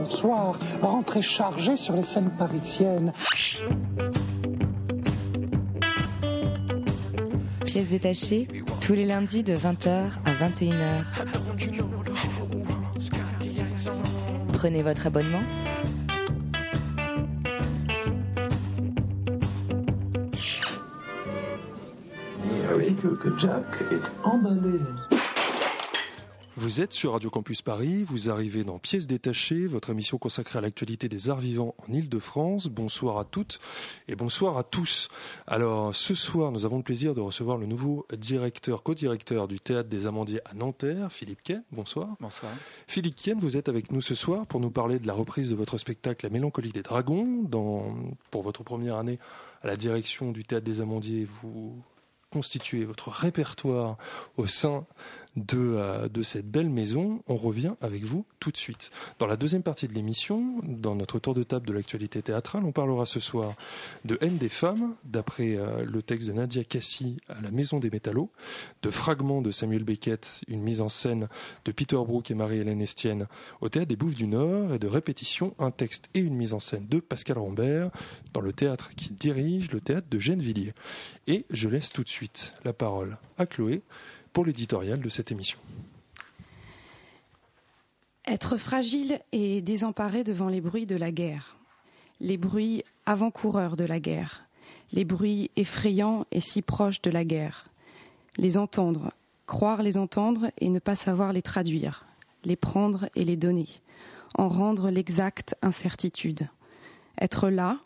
bonsoir, rentrée chargée sur les scènes parisiennes. Pièces détachées, tous les lundis de 20h à 21h. Prenez votre abonnement. Voyez que, que Jack est emballé. Vous êtes sur Radio Campus Paris, vous arrivez dans Pièces détachées, votre émission consacrée à l'actualité des arts vivants en Ile-de-France. Bonsoir à toutes et bonsoir à tous. Alors ce soir, nous avons le plaisir de recevoir le nouveau directeur, co-directeur du Théâtre des Amandiers à Nanterre, Philippe Ken. Bonsoir. Bonsoir. Philippe Ken, vous êtes avec nous ce soir pour nous parler de la reprise de votre spectacle La Mélancolie des Dragons. Dans, pour votre première année à la direction du Théâtre des Amandiers, vous constituez votre répertoire au sein de, euh, de cette belle maison. On revient avec vous tout de suite. Dans la deuxième partie de l'émission, dans notre tour de table de l'actualité théâtrale, on parlera ce soir de Haine des femmes, d'après euh, le texte de Nadia Cassi à la Maison des Métallos, de Fragments de Samuel Beckett, une mise en scène de Peter Brook et Marie-Hélène Estienne au Théâtre des Bouffes du Nord, et de Répétition, un texte et une mise en scène de Pascal Rambert dans le théâtre qui dirige, le théâtre de Gennevilliers. Et je laisse tout de suite la parole à Chloé pour l'éditorial de cette émission. Être fragile et désemparé devant les bruits de la guerre, les bruits avant-coureurs de la guerre, les bruits effrayants et si proches de la guerre, les entendre, croire les entendre et ne pas savoir les traduire, les prendre et les donner, en rendre l'exacte incertitude, être là,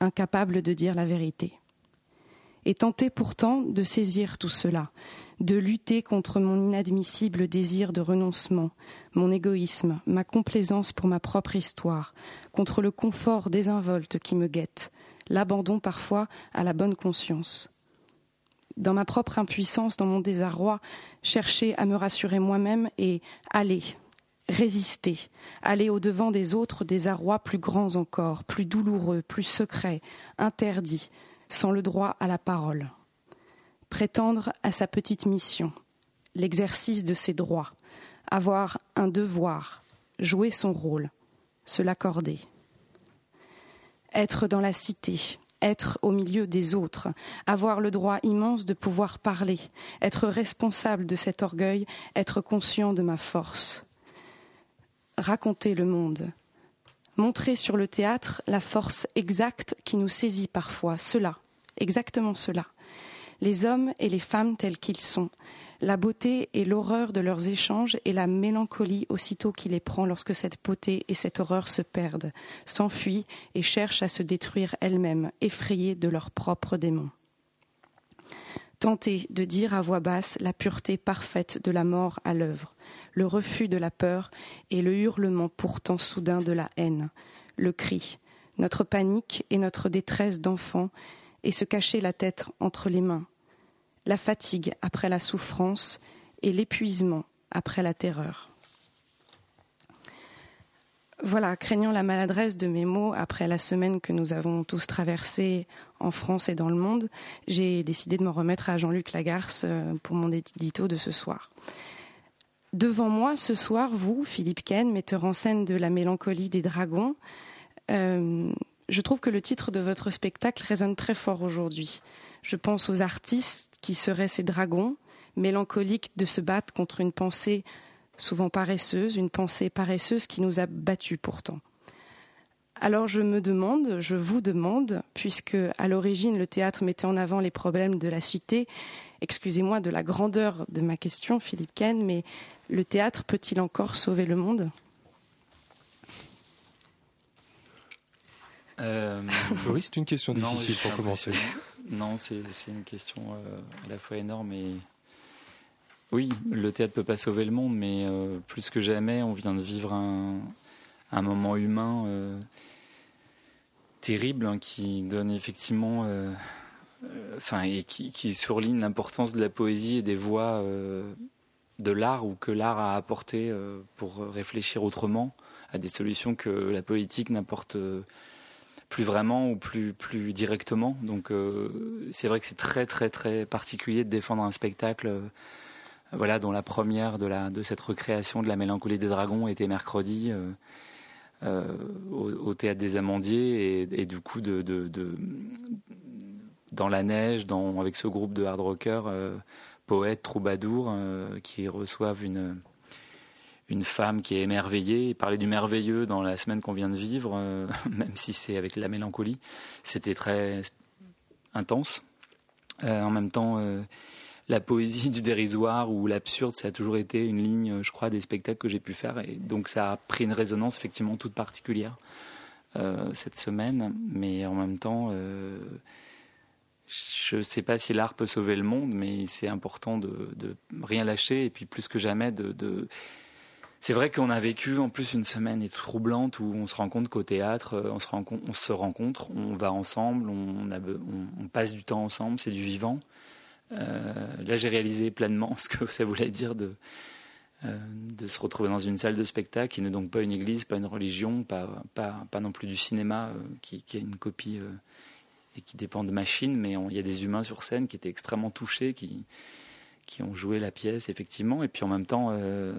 incapable de dire la vérité et tenter pourtant de saisir tout cela, de lutter contre mon inadmissible désir de renoncement, mon égoïsme, ma complaisance pour ma propre histoire, contre le confort désinvolte qui me guette, l'abandon parfois à la bonne conscience. Dans ma propre impuissance, dans mon désarroi, chercher à me rassurer moi-même et aller, résister, aller au-devant des autres des arrois plus grands encore, plus douloureux, plus secrets, interdits, sans le droit à la parole. Prétendre à sa petite mission, l'exercice de ses droits, avoir un devoir, jouer son rôle, se l'accorder. Être dans la cité, être au milieu des autres, avoir le droit immense de pouvoir parler, être responsable de cet orgueil, être conscient de ma force. Raconter le monde, montrer sur le théâtre la force exacte qui nous saisit parfois, cela, exactement cela. Les hommes et les femmes tels qu'ils sont, la beauté et l'horreur de leurs échanges et la mélancolie aussitôt qui les prend lorsque cette beauté et cette horreur se perdent, s'enfuient et cherchent à se détruire elles-mêmes, effrayées de leurs propres démons. Tenter de dire à voix basse la pureté parfaite de la mort à l'œuvre, le refus de la peur et le hurlement pourtant soudain de la haine, le cri, notre panique et notre détresse d'enfant et se cacher la tête entre les mains, la fatigue après la souffrance et l'épuisement après la terreur. Voilà, craignant la maladresse de mes mots après la semaine que nous avons tous traversée en France et dans le monde, j'ai décidé de m'en remettre à Jean-Luc Lagarce euh, pour mon édito de ce soir. Devant moi, ce soir, vous, Philippe Ken, metteur en scène de La mélancolie des dragons, euh, je trouve que le titre de votre spectacle résonne très fort aujourd'hui. Je pense aux artistes qui seraient ces dragons, mélancoliques de se battre contre une pensée souvent paresseuse, une pensée paresseuse qui nous a battus pourtant. Alors je me demande, je vous demande, puisque à l'origine le théâtre mettait en avant les problèmes de la cité, excusez-moi de la grandeur de ma question, Philippe Ken, mais le théâtre peut-il encore sauver le monde? Euh... Oui, c'est une question difficile pour commencer. Non, c'est une question euh, à la fois énorme et oui, le théâtre peut pas sauver le monde, mais euh, plus que jamais, on vient de vivre un, un moment humain euh, terrible hein, qui donne effectivement, euh, euh, et qui, qui surligne l'importance de la poésie et des voix euh, de l'art ou que l'art a apporté pour réfléchir autrement à des solutions que la politique n'apporte plus vraiment ou plus plus directement. Donc c'est vrai que c'est très très très particulier de défendre un spectacle voilà, dont la première de, la, de cette recréation de la mélancolie des dragons était mercredi. Au, théâtre des Amandiers et, du coup dans la neige, avec ce groupe de hard rockers, poètes, troubadours, qui reçoivent une une femme qui est émerveillée. parler du merveilleux dans la semaine qu'on vient de vivre, euh, même si c'est avec la mélancolie, c'était très intense. Euh, en même temps, euh, la poésie du dérisoire ou l'absurde, ça a toujours été une ligne, je crois, des spectacles que j'ai pu faire. Et donc ça a pris une résonance effectivement toute particulière cette semaine. Mais en même temps, je ne sais pas si l'art peut sauver le monde, mais c'est important de, rien lâcher et puis plus que jamais de, c'est vrai qu'on a vécu en plus une semaine troublante où on se rend compte qu'au théâtre, euh, on se, rencontre, on se rencontre, on va ensemble, on, passe du temps ensemble, c'est du vivant. Euh, là, j'ai réalisé pleinement ce que ça voulait dire de, euh, de se retrouver dans une salle de spectacle qui n'est donc pas une église, pas une religion, pas, pas, pas non plus du cinéma qui, qui, est une copie et qui dépend de machines, mais il y a des humains sur scène qui étaient extrêmement touchés, qui, qui ont joué la pièce, effectivement. Et puis en même temps, euh,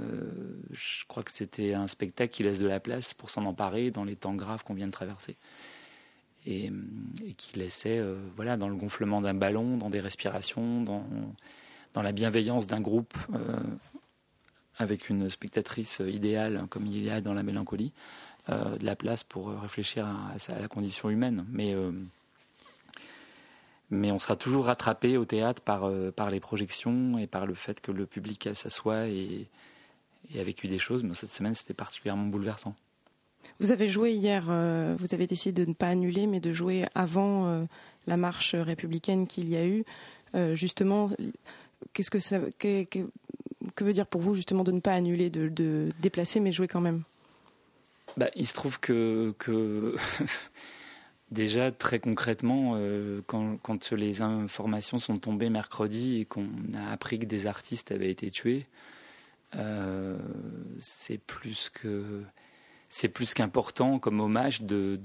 je crois que c'était un spectacle qui laisse de la place pour s'en emparer dans les temps graves qu'on vient de traverser. Et, qui laissait, euh, voilà, dans le gonflement d'un ballon, dans des respirations, dans, dans la bienveillance d'un groupe, euh, avec une spectatrice idéale, comme il y a dans la mélancolie, de la place pour réfléchir à, la condition humaine. Mais mais on sera toujours rattrapé au théâtre par, euh, par les projections et par le fait que le public s'assoit et, et, a vécu des choses. Mais cette semaine, c'était particulièrement bouleversant. Vous avez joué hier, euh, vous avez décidé de ne pas annuler, mais de jouer avant euh, la marche républicaine qu'il y a eu. justement, qu'est-ce que ça, veut dire pour vous justement de ne pas annuler, de, déplacer, mais jouer quand même? Bah, Il se trouve que, Déjà, très concrètement, euh, quand, les informations sont tombées mercredi et qu'on a appris que des artistes avaient été tués, euh, c'est plus que c'est plus qu'important comme hommage de,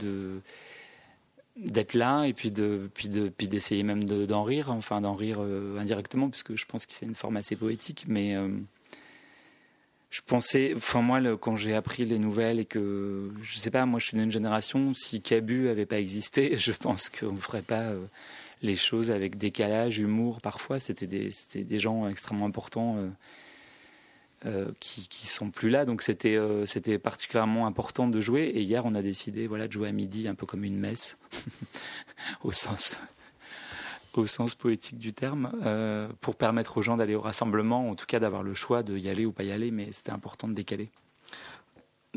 d'être là et puis de puis de puis d'essayer même d'en rire, enfin d'en rire euh, indirectement, puisque je pense que c'est une forme assez poétique, mais je pensais, enfin moi, quand j'ai appris les nouvelles et que, je sais pas, moi je suis d'une génération, si Cabu avait pas existé, je pense qu'on ferait pas euh, les choses avec décalage, humour, parfois. C'était des, des gens extrêmement importants euh, euh, qui, qui sont plus là, donc c'était c'était particulièrement important de jouer. Et hier, on a décidé, voilà, de jouer à midi, un peu comme une messe, au sens au sens poétique du terme, euh, pour permettre aux gens d'aller au rassemblement, en tout cas d'avoir le choix de y aller ou pas y aller, mais c'était important de décaler.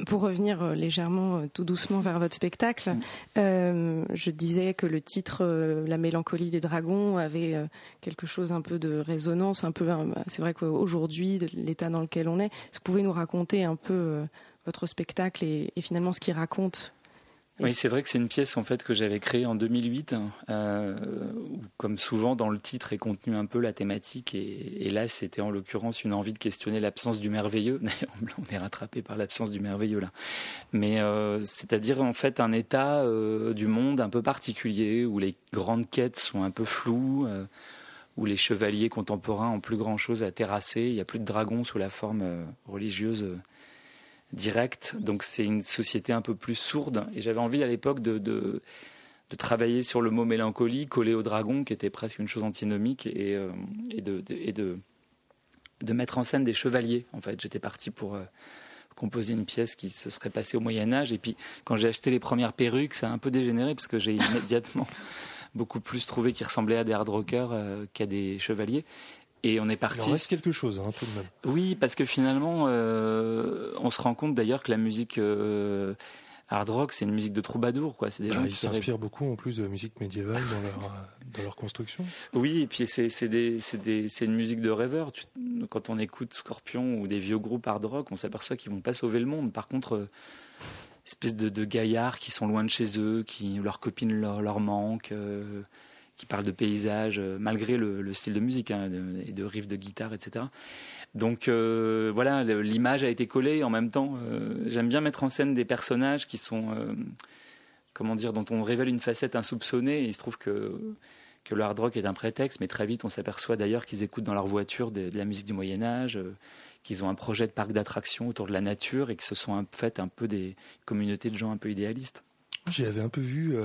Pour revenir euh, légèrement, euh, tout doucement vers votre spectacle, mm. je disais que le titre La mélancolie des dragons avait quelque chose un peu de résonance, un peu. C'est vrai qu'aujourd'hui, l'état dans lequel on est, est-ce que vous pouvez nous raconter un peu votre spectacle et finalement ce qu'il raconte oui, c'est vrai que c'est une pièce en fait que j'avais créée en 2008, euh, où, comme souvent dans le titre est contenu un peu la thématique, et, là c'était en l'occurrence une envie de questionner l'absence du merveilleux. D'ailleurs, on est rattrapé par l'absence du merveilleux là, mais euh, c'est-à-dire en fait un état euh, du monde un peu particulier où les grandes quêtes sont un peu floues. Euh, où les chevaliers contemporains ont plus grand chose à terrasser, il n'y a plus de dragons sous la forme religieuse direct. Donc c'est une société un peu plus sourde. Et j'avais envie à l'époque de, de, travailler sur le mot mélancolie collé au dragon, qui était presque une chose antinomique, et, euh, et, de, de, mettre en scène des chevaliers. En fait, j'étais parti pour euh, composer une pièce qui se serait passée au Moyen Âge. Et puis quand j'ai acheté les premières perruques, ça a un peu dégénéré parce que j'ai immédiatement beaucoup plus trouvé qu'ils ressemblaient à des hard rockers euh, qu'à des chevaliers. Et on est parti. Il en reste quelque chose, hein, tout de même. Oui, parce que finalement, euh, on se rend compte d'ailleurs que la musique euh, hard rock, c'est une musique de troubadour, quoi. C'est des bah, gens ils s'inspirent beaucoup en plus de la musique médiévale dans leur dans leur construction. Oui, et puis c'est une musique de rêveur. quand on écoute Scorpion ou des vieux groupes hard rock, on s'aperçoit qu'ils vont pas sauver le monde. Par contre. Euh, espèce de, de, gaillards qui sont loin de chez eux, qui leurs copines leur, leur manquent, qui parle de paysages, euh, malgré le, style de musique hein, et de riffs de guitare, etc. Donc euh, voilà, l'image a été collée. En même temps, euh, j'aime bien mettre en scène des personnages qui sont, comment dire, dont on révèle une facette insoupçonnée. Et il se trouve que que le hard rock est un prétexte, mais très vite on s'aperçoit d'ailleurs qu'ils écoutent dans leur voiture de, la musique du Moyen Âge, qu'ils ont un projet de parc d'attractions autour de la nature et que ce sont en fait un peu des communautés de gens un peu idéalistes. J'y avais un peu vu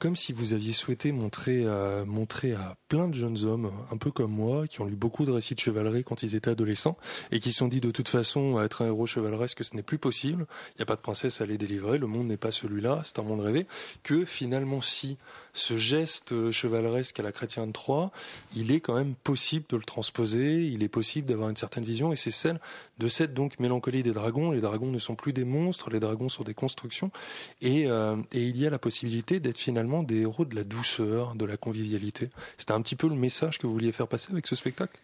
comme si vous aviez souhaité montrer, euh, montrer à plein de jeunes hommes, un peu comme moi, qui ont lu beaucoup de récits de chevalerie quand ils étaient adolescents, et qui se sont dit de toute façon, être un héros chevaleresque, ce n'est plus possible, il n'y a pas de princesse à les délivrer, le monde n'est pas celui-là, c'est un monde rêvé, que finalement si ce geste chevaleresque à la chrétienne de Troyes, il est quand même possible de le transposer, il est possible d'avoir une certaine vision, et c'est celle de cette donc mélancolie des dragons. Les dragons ne sont plus des monstres, les dragons sont des constructions, et, euh, et il y a la possibilité d'être finalement des héros de la douceur, de la convivialité. C'était un petit peu le message que vous vouliez faire passer avec ce spectacle?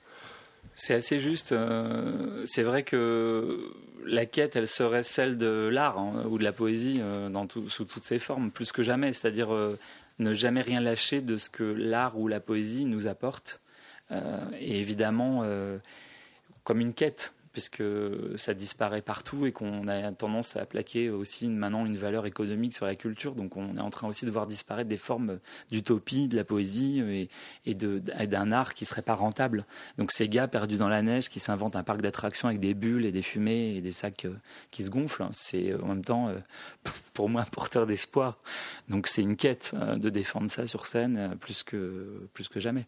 C'est assez juste. Euh, c'est vrai que la quête, elle serait celle de l'art hein, ou de la poésie euh, dans sous toutes ses formes, plus que jamais. C'est-à-dire ne jamais rien lâcher de ce que l'art ou la poésie nous apporte. Et évidemment, comme une quête, puisque ça disparaît partout et qu'on a tendance à plaquer aussi maintenant une valeur économique sur la culture. Donc on est en train aussi de voir disparaître des formes d'utopie, de la poésie et, d'un art qui serait pas rentable. Donc ces gars perdus dans la neige qui s'inventent un parc d'attractions avec des bulles et des fumées et des sacs euh, qui se gonflent, c'est en même temps euh, pour moi un porteur d'espoir. Donc c'est une quête euh, de défendre ça sur scène plus que, plus que jamais.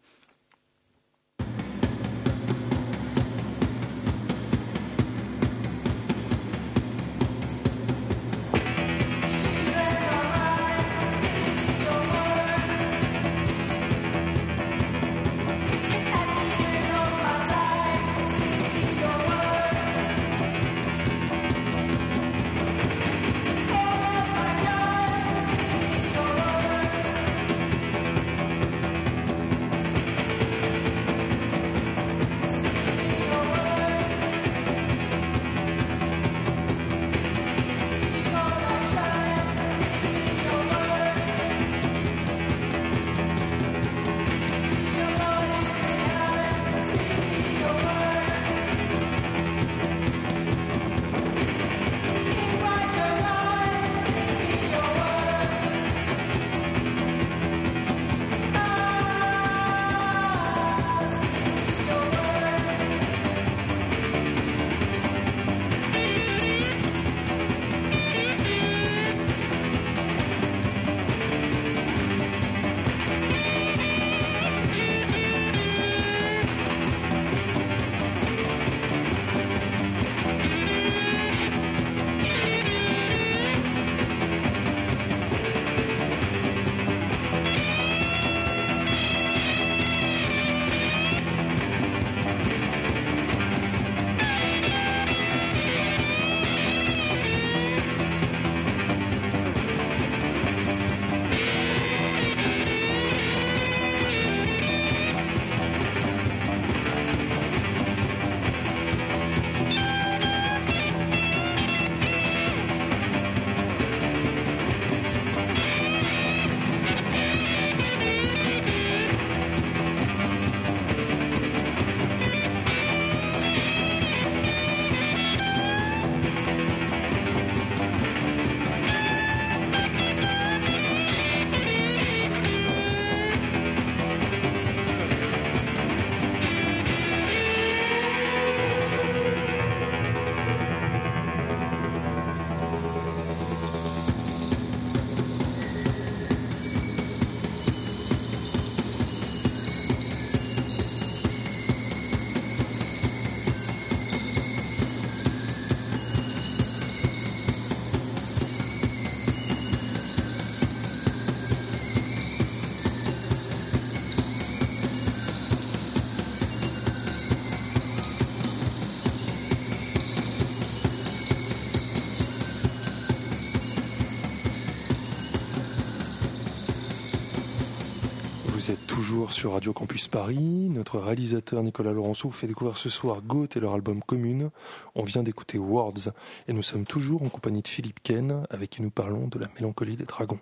Toujours sur Radio Campus Paris. Notre réalisateur Nicolas Laurenceau vous fait découvrir ce soir Goat et leur album Commune. On vient d'écouter Words et nous sommes toujours en compagnie de Philippe Ken avec qui nous parlons de la mélancolie des dragons.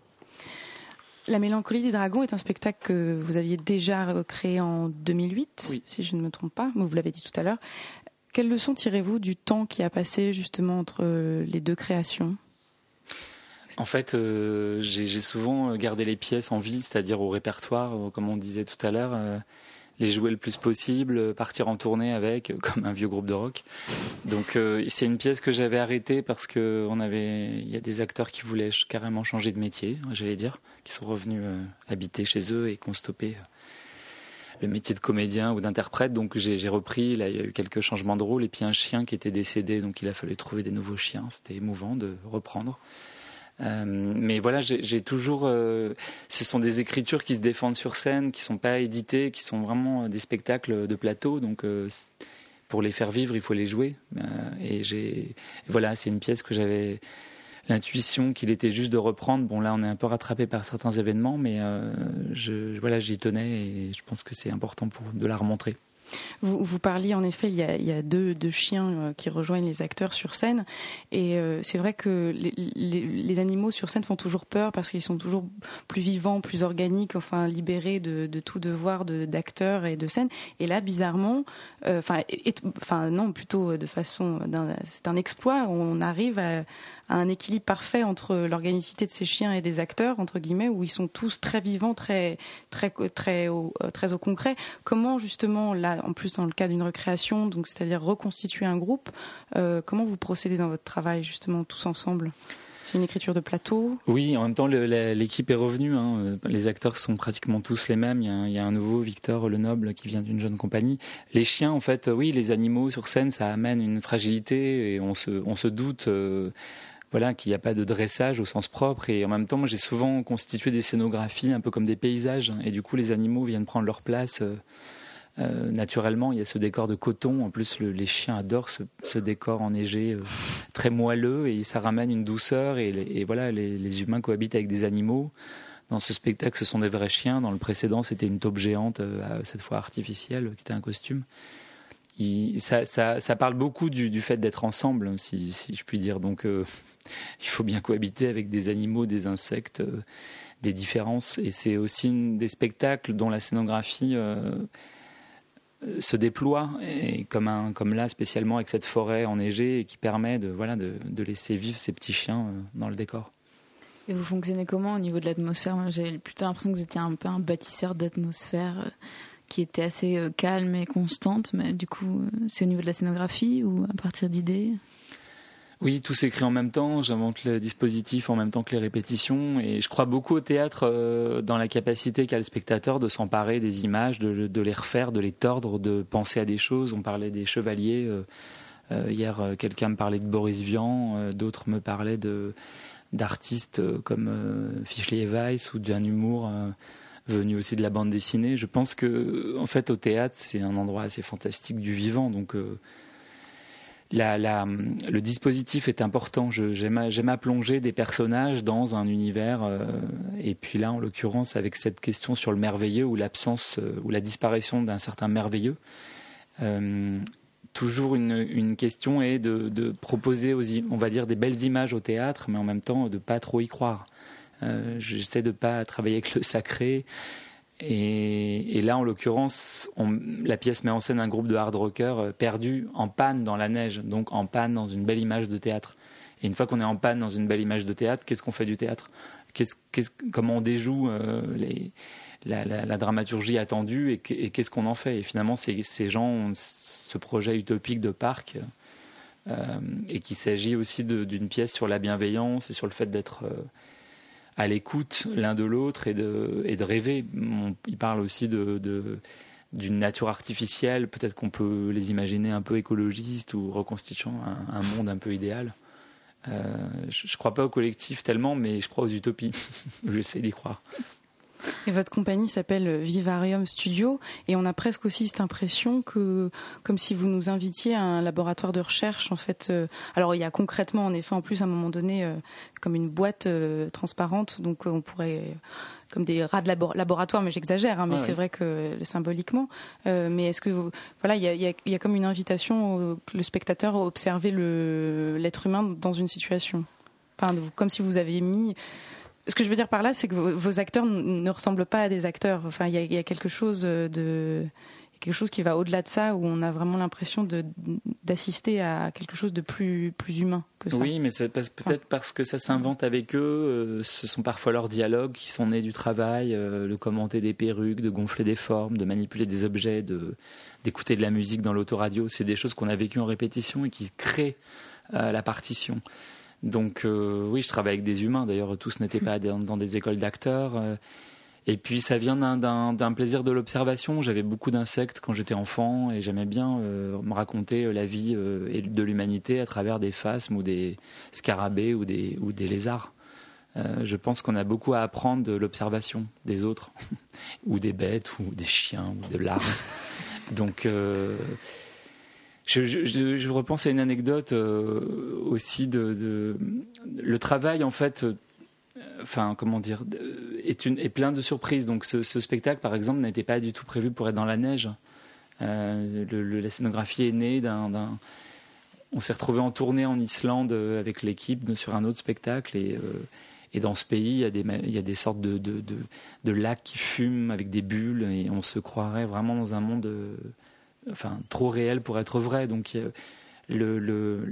La mélancolie des dragons est un spectacle que vous aviez déjà créé en 2008, si je ne me trompe pas, vous l'avez dit tout à l'heure. Quelles leçons tirez-vous du temps qui a passé justement entre les deux créations? En fait, euh, j'ai souvent gardé les pièces en vie, c'est-à-dire au répertoire, euh, comme on disait tout à l'heure. Euh, les jouer le plus possible, partir en tournée avec, comme un vieux groupe de rock. Donc c'est une pièce que j'avais arrêtée parce que on avait, il y a des acteurs qui voulaient carrément changer de métier, j'allais dire, qui sont revenus habiter chez eux et qui ont stoppé le métier de comédien ou d'interprète. Donc j'ai repris, là il y a eu quelques changements de rôle et puis un chien qui était décédé, donc il a fallu trouver des nouveaux chiens. C'était émouvant de reprendre. Euh, mais voilà, j'ai toujours. Euh, ce sont des écritures qui se défendent sur scène, qui sont pas éditées, qui sont vraiment des spectacles de plateau. Donc euh, pour les faire vivre, il faut les jouer. et j'ai. Voilà, c'est une pièce que j'avais l'intuition qu'il était juste de reprendre. Bon, là, on est un peu rattrapé par certains événements, mais euh, voilà, j'y tenais et je pense que c'est important pour de la remontrer. Vous, parliez en effet, il y a, deux, chiens euh, qui rejoignent les acteurs sur scène. Et euh, c'est vrai que les, animaux sur scène font toujours peur parce qu'ils sont toujours plus vivants, plus organiques, enfin libérés de, tout devoir d'acteurs et de scène. Et là, bizarrement, euh, enfin non, plutôt de façon, c'est un exploit. On arrive à, un équilibre parfait entre l'organicité de ces chiens et des acteurs entre guillemets où ils sont tous très vivants, très très très au, très au concret. Comment justement là, en plus dans le cas d'une recréation, donc c'est-à-dire reconstituer un groupe, euh, comment vous procédez dans votre travail justement tous ensemble? C'est une écriture de plateau? Oui, en même temps, l'équipe est revenue. Hein. Les acteurs sont pratiquement tous les mêmes. Il y, a un, il y a un nouveau, Victor Lenoble, qui vient d'une jeune compagnie. Les chiens, en fait, oui, les animaux sur scène, ça amène une fragilité et on se, on se doute. Euh, voilà, qu'il n'y a pas de dressage au sens propre. Et en même temps, j'ai souvent constitué des scénographies un peu comme des paysages. Et du coup, les animaux viennent prendre leur place. Euh, euh, naturellement, il y a ce décor de coton. En plus, les chiens adorent ce, décor enneigé euh, très moelleux et ça ramène une douceur. Et, voilà, les, humains cohabitent avec des animaux. Dans ce spectacle, ce sont des vrais chiens. Dans le précédent, c'était une taupe géante, cette fois artificielle, qui était un costume ça, parle beaucoup du, fait d'être ensemble, si, si, je puis dire. Donc, euh, il faut bien cohabiter avec des animaux, des insectes, euh, des différences. Et c'est aussi des spectacles dont la scénographie euh, se déploie, comme, là, spécialement avec cette forêt enneigée, et qui permet de, de laisser vivre ces petits chiens dans le décor. Et vous fonctionnez comment au niveau de l'atmosphère? J'ai plutôt l'impression que vous étiez un peu un bâtisseur d'atmosphère qui était assez euh, calme et constante, mais du coup, euh, c'est au niveau de la scénographie ou à partir d'idées? Oui, tout s'écrit en même temps. J'invente le dispositif en même temps que les répétitions. Et je crois beaucoup au théâtre euh, dans la capacité qu'a le spectateur de s'emparer des images, de, les refaire, de les tordre, de penser à des choses. On parlait des chevaliers. hier, quelqu'un me parlait de Boris Vian. D'autres me parlaient d'artistes comme Fischli Weiss ou d'un humour venu aussi de la bande dessinée. Je pense que, en fait, au théâtre, c'est un endroit assez fantastique du vivant. Donc, euh, le dispositif est important. J'aime à, plonger des personnages dans un univers. Euh, et puis là, en l'occurrence, avec cette question sur le merveilleux ou l'absence euh, ou la disparition d'un certain merveilleux. toujours une, question est de, proposer, on va dire, des belles images au théâtre, mais en même temps de pas trop y croire. Euh, j'essaie de pas travailler avec le sacré. Et, là, en l'occurrence, la pièce met en scène un groupe de hard rockers euh, perdu en panne dans la neige, donc en panne dans une belle image de théâtre. Et une fois qu'on est en panne dans une belle image de théâtre, qu'est-ce qu'on fait du théâtre? Comment on déjoue euh, la, dramaturgie attendue et, qu'est-ce qu'on en fait? Et finalement, ces, gens ont ce projet utopique de parc et qu'il s'agit aussi d'une pièce sur la bienveillance et sur le fait d'être à l'écoute l'un de l'autre et de, et de rêver. il parle aussi de, d'une nature artificielle. Peut-être qu'on peut les imaginer un peu écologistes ou reconstituant un, monde un peu idéal. Euh, je ne crois pas au collectif tellement, mais je crois aux utopies. J'essaie d'y croire. Et votre compagnie s'appelle Vivarium Studio et on a presque aussi cette impression que, comme si vous nous invitiez à un laboratoire de recherche en fait. Euh, alors il y a concrètement en effet en plus à un moment donné euh, comme une boîte euh, transparente donc on pourrait comme des rats de laboratoire, mais j'exagère, hein, mais c'est vrai que symboliquement. mais est-ce que voilà, il y a, y, a, y a, comme une invitation le spectateur à observer l'être humain dans une situation, enfin comme si vous aviez mis ce que je veux dire par là, c'est que vos, acteurs ne ressemblent pas à des acteurs. Enfin, il y, a quelque chose de, quelque chose qui va au-delà de ça, où on a vraiment l'impression d'assister à quelque chose de plus, plus humain que ça. Oui, mais c'est peut-être parce que ça s'invente avec eux. Euh, ce sont parfois leurs dialogues qui sont nés du travail, euh, le commenter des perruques, de gonfler des formes, de manipuler des objets, d'écouter de, la musique dans l'autoradio. C'est des choses qu'on a vécues en répétition et qui créent euh, la partition. Donc oui, je travaille avec des humains. D'ailleurs, tous n'étaient pas dans, des écoles d'acteurs. Et puis ça vient d'un plaisir de l'observation. J'avais beaucoup d'insectes quand j'étais enfant et j'aimais bien euh, me raconter euh, la vie euh, de l'humanité à travers des phasmes ou des scarabées ou des, ou des lézards. je pense qu'on a beaucoup à apprendre de l'observation des autres, ou des bêtes, ou des chiens, ou de larves. Donc, je, repense à une anecdote aussi de, de, le travail en fait enfin comment dire, est, une, est plein de surprises. Donc ce, spectacle, par exemple, n'était pas du tout prévu pour être dans la neige. Euh, la scénographie est née d'un, On s'est retrouvé en tournée en Islande euh, avec l'équipe sur un autre spectacle et, euh, dans ce pays, il y a des, sortes de, lacs qui fument avec des bulles et on se croirait vraiment dans un monde, enfin trop réel pour être vrai. Donc le,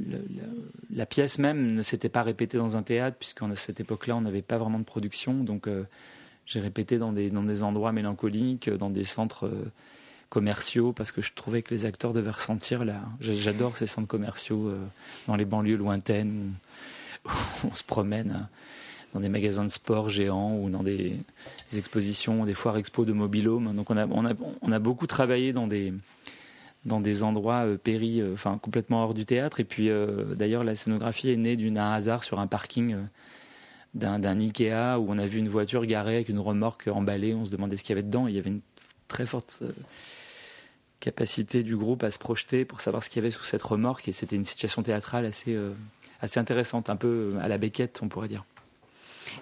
la pièce même ne s'était pas répétée dans un théâtre, puisqu'à cette époque-là, on n'avait pas vraiment de production. Donc, euh, j'ai répété dans des, endroits mélancoliques, dans des centres euh, commerciaux, parce que je trouvais que les acteurs devaient ressentir là. J'adore ces centres commerciaux euh, dans les banlieues lointaines où, on se promène dans des magasins de sport géants ou dans des, expositions, des foires expo de mobilhome. Donc, on a beaucoup travaillé dans des dans des endroits euh, péris, euh, enfin complètement hors du théâtre. Et puis euh, d'ailleurs, la scénographie est née d'un hasard sur un parking d'un Ikea où on a vu une voiture garée avec une remorque emballée. On se demandait ce qu'il y avait dedans. il y avait une très forte capacité du groupe à se projeter pour savoir ce qu'il y avait sous cette remorque. Et c'était une situation théâtrale assez, assez intéressante, un peu à la Beckett, on pourrait dire.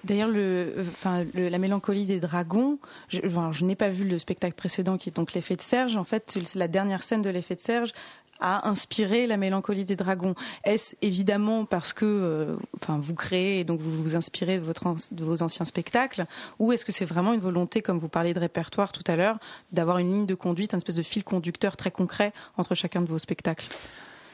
D'ailleurs, le, enfin, la mélancolie des dragons, je, n'ai pas vu le spectacle précédent qui est donc l'effet de Serge. En fait, c'est la dernière scène de l'effet de Serge a inspiré la mélancolie des dragons. Est-ce évidemment parce que euh, vous créez et donc vous vous inspirez de, votre, de vos anciens spectacles ou est-ce que c'est vraiment une volonté, comme vous parliez de répertoire tout à l'heure, d'avoir une ligne de conduite, un espèce de fil conducteur très concret entre chacun de vos spectacles?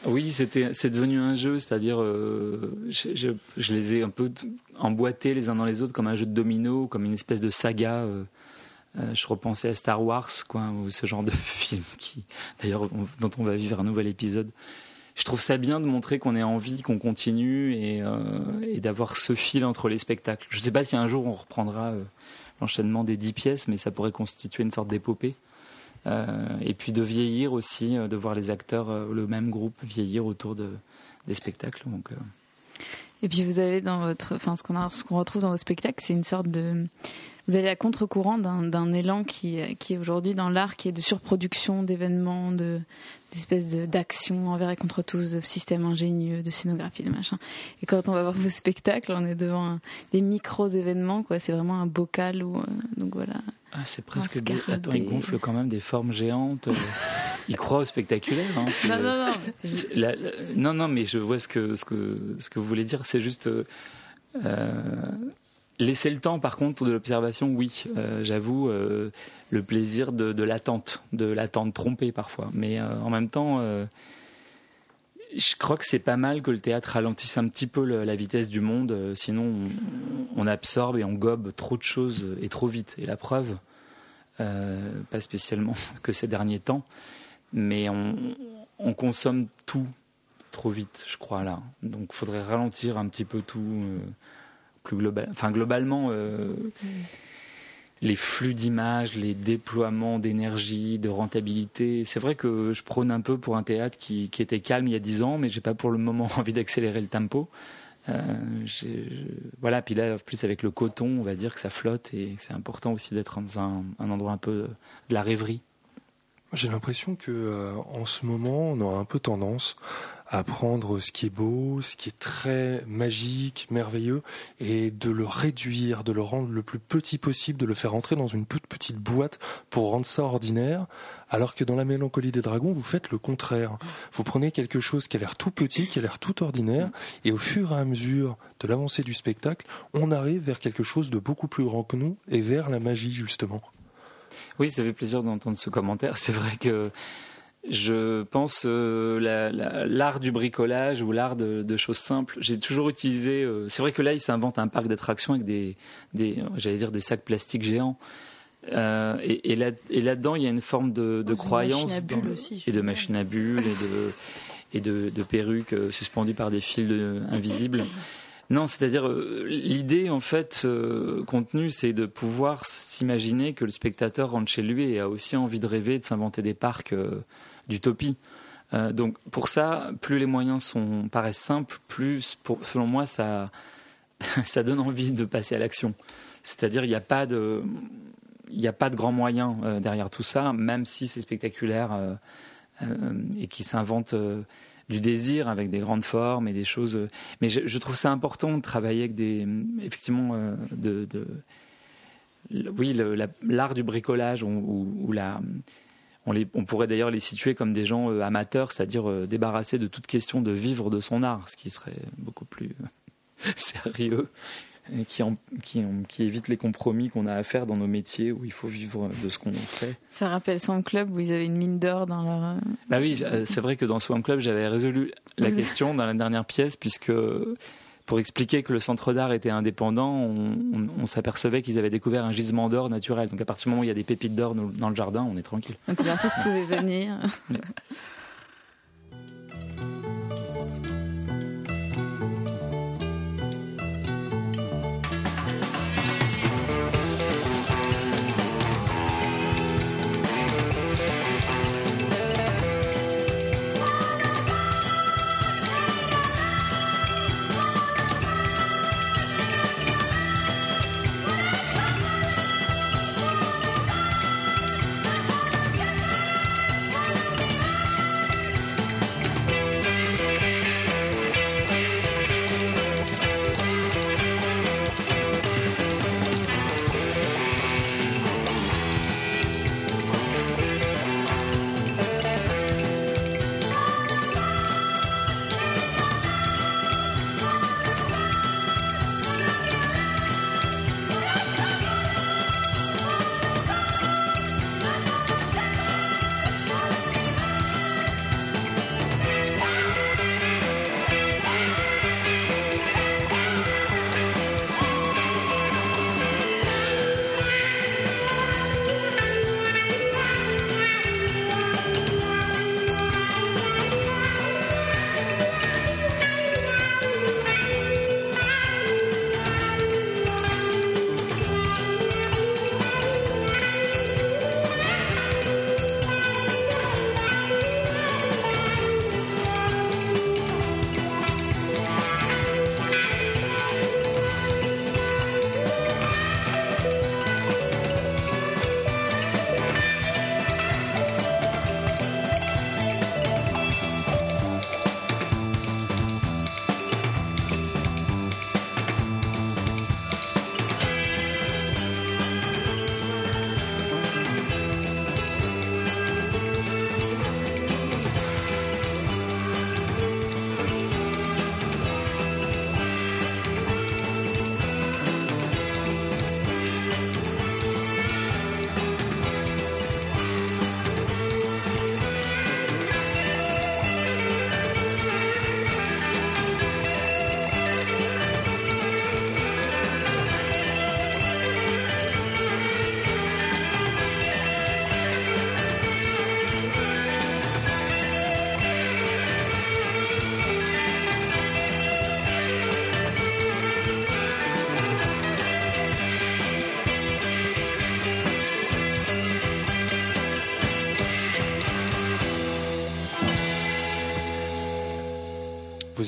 Oui, c'est devenu un jeu, c'est-à-dire, euh, je, les ai un peu emboîtés les uns dans les autres comme un jeu de domino, comme une espèce de saga. Euh, euh, je repensais à Star Wars, quoi, ou ce genre de film qui, d'ailleurs, dont on va vivre un nouvel épisode. Je trouve ça bien de montrer qu'on est en vie, qu'on continue et d'avoir ce fil entre les spectacles. Je ne sais pas si un jour on reprendra l'enchaînement des dix pièces, mais ça pourrait constituer une sorte d'épopée. Euh, et puis de vieillir aussi, euh, de voir les acteurs, euh, le même groupe vieillir autour de, des spectacles. Donc, et puis vous avez dans votre, enfin ce qu'on qu'on retrouve dans vos spectacles, c'est une sorte de, vous allez à contre-courant d'un élan qui, qui est aujourd'hui dans l'art, qui est de surproduction d'événements, de d'espèces d'action envers et contre tous, de systèmes ingénieux, de scénographie, de machin. Et quand on va voir vos spectacles, on est devant des micros événements, quoi. C'est vraiment un bocal ou donc voilà. Ah, c'est presque des... Attends, il gonfle quand même des formes géantes. il croit au spectaculaire. Hein, non, non, non. non, non, mais je vois ce que, ce que, ce que vous voulez dire. C'est juste. Euh, laisser le temps, par contre, de l'observation, oui. Euh, J'avoue, euh, le plaisir de, l'attente, de l'attente trompée parfois. Mais euh, en même temps, je crois que c'est pas mal que le théâtre ralentisse un petit peu la vitesse du monde, sinon on, absorbe et on gobe trop de choses et trop vite. Et la preuve, pas spécialement que ces derniers temps, mais on, consomme tout trop vite, je crois là. Donc il faudrait ralentir un petit peu tout, plus global. Enfin globalement. Mm les flux d'images, les déploiements d'énergie, de rentabilité. C'est vrai que je prône un peu pour un théâtre qui, était calme il y a dix ans, mais j'ai pas pour le moment envie d'accélérer le tempo. Euh, voilà, puis là, plus avec le coton, on va dire que ça flotte et c'est important aussi d'être dans un, un, endroit un peu de la rêverie. J'ai l'impression que euh, en ce moment, on aura un peu tendance à prendre ce qui est beau, ce qui est très magique, merveilleux, et de le réduire, de le rendre le plus petit possible, de le faire entrer dans une toute petite boîte pour rendre ça ordinaire, alors que dans la mélancolie des dragons, vous faites le contraire. Vous prenez quelque chose qui a l'air tout petit, qui a l'air tout ordinaire, et au fur et à mesure de l'avancée du spectacle, on arrive vers quelque chose de beaucoup plus grand que nous, et vers la magie, justement. Oui, ça fait plaisir d'entendre ce commentaire. C'est vrai que je pense euh, l'art du bricolage ou l'art de, choses simples. J'ai toujours utilisé. Euh, c'est vrai que là, il s'invente un parc d'attractions avec des, des j'allais dire des sacs plastiques géants. Euh, et, et, là, et là-dedans, il y a une forme de, de croyance et de machines à bulles et de et de, perruques suspendues par des fils invisibles. Non, c'est-à-dire l'idée en fait contenue, c'est de pouvoir s'imaginer que le spectateur rentre chez lui et a aussi envie de rêver, de s'inventer des parcs d'utopie. Euh, donc pour ça, plus les moyens sont paraissent simples, plus selon moi ça ça donne envie de passer à l'action. C'est-à-dire il n'y a pas de il n'y a pas de grands moyens euh, derrière tout ça, même si c'est spectaculaire euh, et qui s'invente du désir avec des grandes formes et des choses. mais je, trouve ça important de travailler avec des effectivement de, de oui l'art du bricolage ou, on, pourrait d'ailleurs les situer comme des gens euh, amateurs, c'est-à-dire euh, débarrassés de toute question de vivre de son art, ce qui serait beaucoup plus sérieux et qui, qui, évite les compromis qu'on a à faire dans nos métiers où il faut vivre de ce qu'on fait. Ça rappelle Swamp Club où ils avaient une mine d'or dans leur. Euh, bah oui, c'est vrai que dans Swamp Club, j'avais résolu la question dans la dernière pièce puisque pour expliquer que le centre d'art était indépendant, on, s'apercevait qu'ils avaient découvert un gisement d'or naturel. Donc à partir du moment où il y a des pépites d'or dans le jardin, on est tranquille. Donc l'artiste pouvait venir.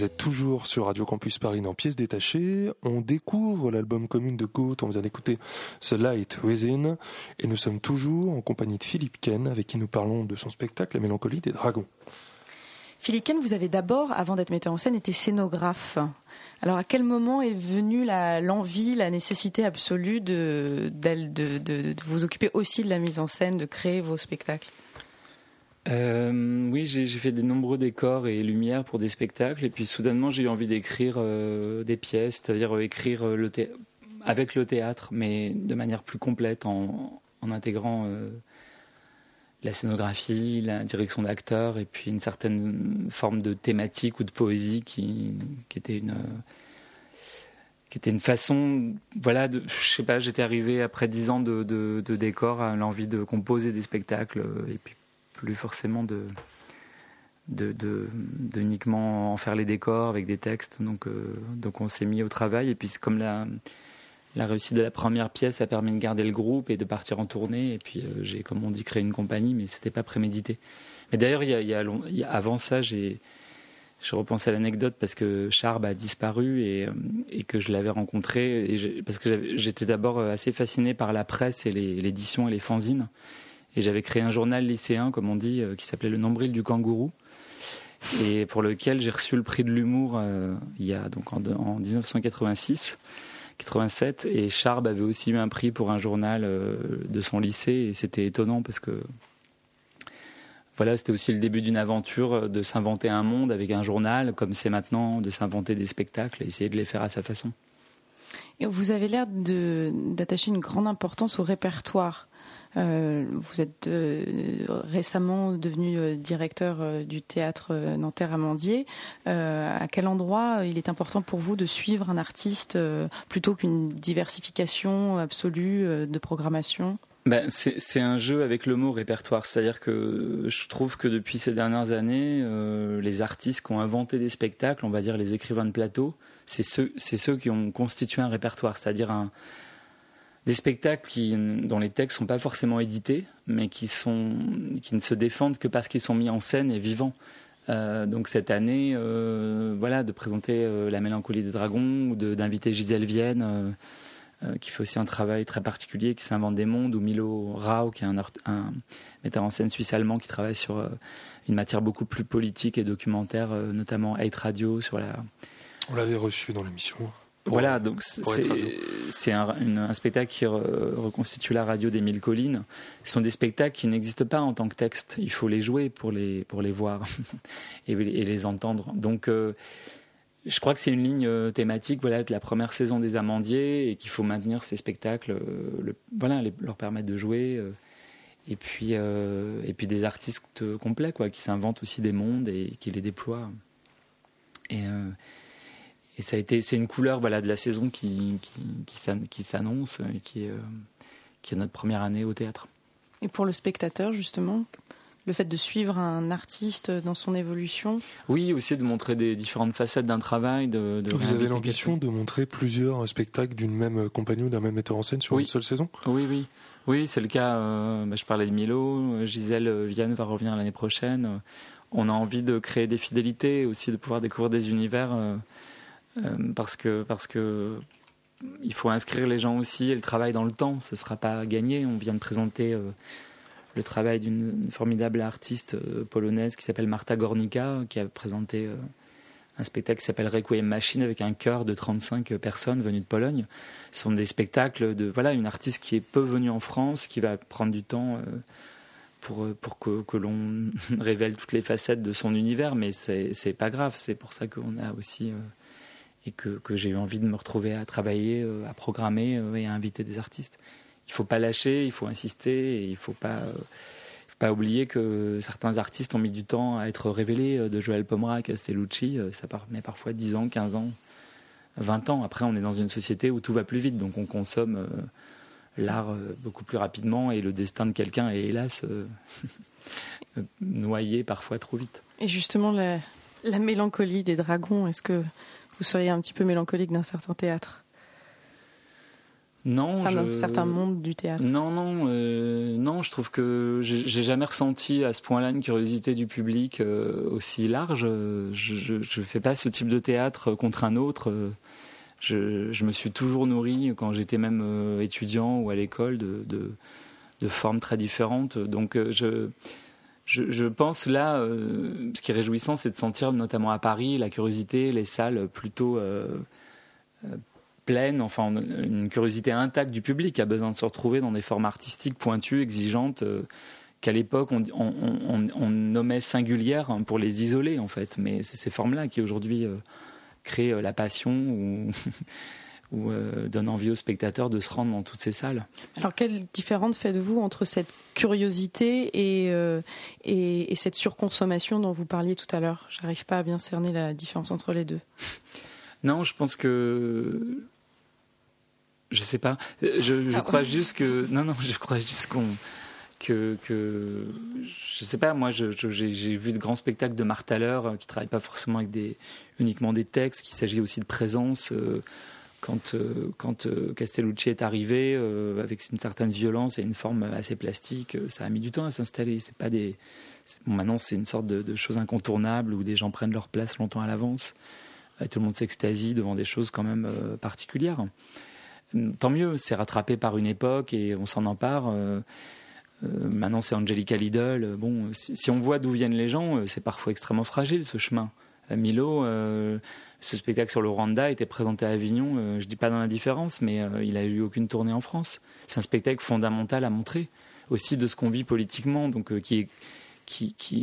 Vous êtes toujours sur Radio Campus Paris dans Pièces détachées. On découvre l'album commune de Goat. On vient d'écouter The Light Within. Et nous sommes toujours en compagnie de Philippe Ken, avec qui nous parlons de son spectacle La Mélancolie des Dragons. Philippe Ken, vous avez d'abord, avant d'être metteur en scène, été scénographe. Alors, à quel moment est venue l'envie, la, nécessité absolue de, vous occuper aussi de la mise en scène, de créer vos spectacles? Euh, oui, j'ai fait de nombreux décors et lumières pour des spectacles, et puis soudainement j'ai eu envie d'écrire euh, des pièces, c'est-à-dire euh, écrire avec le théâtre, mais de manière plus complète, en, intégrant la scénographie, la direction d'acteur et puis une certaine forme de thématique ou de poésie qui, qui était une qui était une façon, voilà, de, je sais pas, j'étais arrivé après dix ans de, de, de décor à l'envie de composer des spectacles et puis plus forcément de, de, de, uniquement en faire les décors avec des textes. Donc, euh, donc on s'est mis au travail et puis comme la, la réussite de la première pièce a permis de garder le groupe et de partir en tournée. Et puis euh, j'ai, comme on dit, créé une compagnie, mais c'était pas prémédité. Mais d'ailleurs, y a avant ça, j'ai, je repense à l'anecdote parce que Charb a disparu et, euh, et que je l'avais rencontré et parce que j'étais d'abord assez fasciné par la presse et l'édition et les fanzines. Et j'avais créé un journal lycéen, comme on dit, euh, qui s'appelait Le Nombril du Kangourou et pour lequel j'ai reçu le prix de l'humour euh, il y a donc en, en 1986. 87 et Charb avait aussi eu un prix pour un journal euh, de son lycée et c'était étonnant parce que voilà, c'était aussi le début d'une aventure de s'inventer un monde avec un journal, comme c'est maintenant, de s'inventer des spectacles essayer de les faire à sa façon. Et vous avez l'air d'attacher une grande importance au répertoire. Euh, vous êtes euh, récemment devenu euh, directeur du théâtre Nanterre Amandier. à quel endroit il est important pour vous de suivre un artiste plutôt qu'une diversification absolue de programmation? Ben, c'est un jeu avec le mot répertoire, c'est-à-dire que je trouve que depuis ces dernières années, les artistes qui ont inventé des spectacles, on va dire les écrivains de plateau, c'est ceux, ceux qui ont constitué un répertoire, c'est-à-dire un, des spectacles qui, dont les textes sont pas forcément édités, mais qui, sont, qui ne se défendent que parce qu'ils sont mis en scène et vivants. Euh, donc cette année, euh, voilà, de présenter euh, La Mélancolie des Dragons ou d'inviter Gisèle Vienne, qui fait aussi un travail très particulier, qui s'invente des mondes, ou Milo Rau, qui est un, un metteur en scène suisse-allemand qui travaille sur une matière beaucoup plus politique et documentaire, notamment Hate Radio sur la. On l'avait reçu dans l'émission voilà, donc c'est un, un, spectacle qui reconstitue la radio des Mille Collines. Ce sont des spectacles qui n'existent pas en tant que texte. Il faut les jouer pour les, pour les voir et, les entendre. Donc, euh, je crois que c'est une ligne euh, thématique voilà, de la première saison des Amandiers et qu'il faut maintenir ces spectacles, euh, voilà, leur permettre de jouer. et, puis, et puis des artistes complets quoi, qui s'inventent aussi des mondes et qui les déploient. Et et ça a été, c'est une couleur voilà, de la saison qui, qui, qui s'annonce et qui est, euh, qui est notre première année au théâtre. Et pour le spectateur, justement, le fait de suivre un artiste dans son évolution Oui, aussi de montrer des différentes facettes d'un travail. De, Vous avez l'ambition de montrer plusieurs spectacles d'une même compagnie ou d'un même metteur en scène sur une seule saison? Oui, oui. Oui, c'est le cas. Euh, bah, je parlais de Milo, Gisèle Vienne va revenir l'année prochaine. On a envie de créer des fidélités, aussi de pouvoir découvrir des univers. Euh, euh, parce que parce que il faut inscrire les gens aussi et le travail dans le temps. Ce ne sera pas gagné. On vient de présenter euh, le travail d'une formidable artiste euh, polonaise qui s'appelle Marta Gornika, qui a présenté un spectacle qui s'appelle Requiem Machine avec un chœur de 35 personnes venues de Pologne. Ce sont des spectacles de voilà une artiste qui est peu venue en France, qui va prendre du temps pour, pour que, que l'on révèle toutes les facettes de son univers, mais c'est pas grave. C'est pour ça qu'on a aussi et que, j'ai eu envie de me retrouver à travailler, euh, à programmer euh, et à inviter des artistes. Il faut pas lâcher, il faut insister et il faut pas euh, pas oublier que certains artistes ont mis du temps à être révélés, de Joël Pomera à Castellucci, ça met parfois 10 ans, 15 ans, 20 ans. Après, on est dans une société où tout va plus vite, donc on consomme l'art beaucoup plus rapidement et le destin de quelqu'un est hélas noyé parfois trop vite. Et justement, la mélancolie des dragons, est-ce que vous seriez un petit peu mélancolique d'un certain théâtre non, enfin, je... certains mondes du théâtre. Non, non, euh, non. Je trouve que j'ai jamais ressenti à ce point-là une curiosité du public euh, aussi large. Je, ne fais pas ce type de théâtre contre un autre. Je, je me suis toujours nourri quand j'étais même étudiant ou à l'école de, de, de, formes très différentes. Donc je je, pense là, euh, ce qui est réjouissant, c'est de sentir notamment à Paris la curiosité, les salles plutôt euh, euh, pleines, enfin une curiosité intacte du public qui a besoin de se retrouver dans des formes artistiques pointues, exigeantes, qu'à l'époque on, nommait singulières pour les isoler en fait. Mais c'est ces formes-là qui aujourd'hui créent la passion ou, ou donne envie aux spectateurs de se rendre dans toutes ces salles. Alors quelle différence faites-vous entre cette curiosité et, et, cette surconsommation dont vous parliez tout à l'heure? J'arrive pas à bien cerner la différence entre les deux. Non, je pense que je sais pas. Je, je ah crois juste que non, non, je crois juste qu'on que, que je sais pas. Moi, j'ai vu de grands spectacles de martaleurs euh, qui travaillent pas forcément avec des uniquement des textes. Qu'il s'agit aussi de présence. Euh, quand euh, quand Castellucci est arrivé avec une certaine violence et une forme assez plastique, ça a mis du temps à s'installer. C'est pas des maintenant c'est une sorte de, de, chose incontournable où des gens prennent leur place longtemps à l'avance. tout le monde s'extasie devant des choses quand même particulières tant mieux, c'est rattrapé par une époque et on s'en empare. Euh, euh, maintenant, c'est Angelica Lidl. Bon, si, on voit d'où viennent les gens, euh, c'est parfois extrêmement fragile ce chemin. Milo, ce spectacle sur le Rwanda était présenté à Avignon. je dis pas dans la différence, mais il a eu aucune tournée en France. C'est un spectacle fondamental à montrer aussi de ce qu'on vit politiquement, donc qui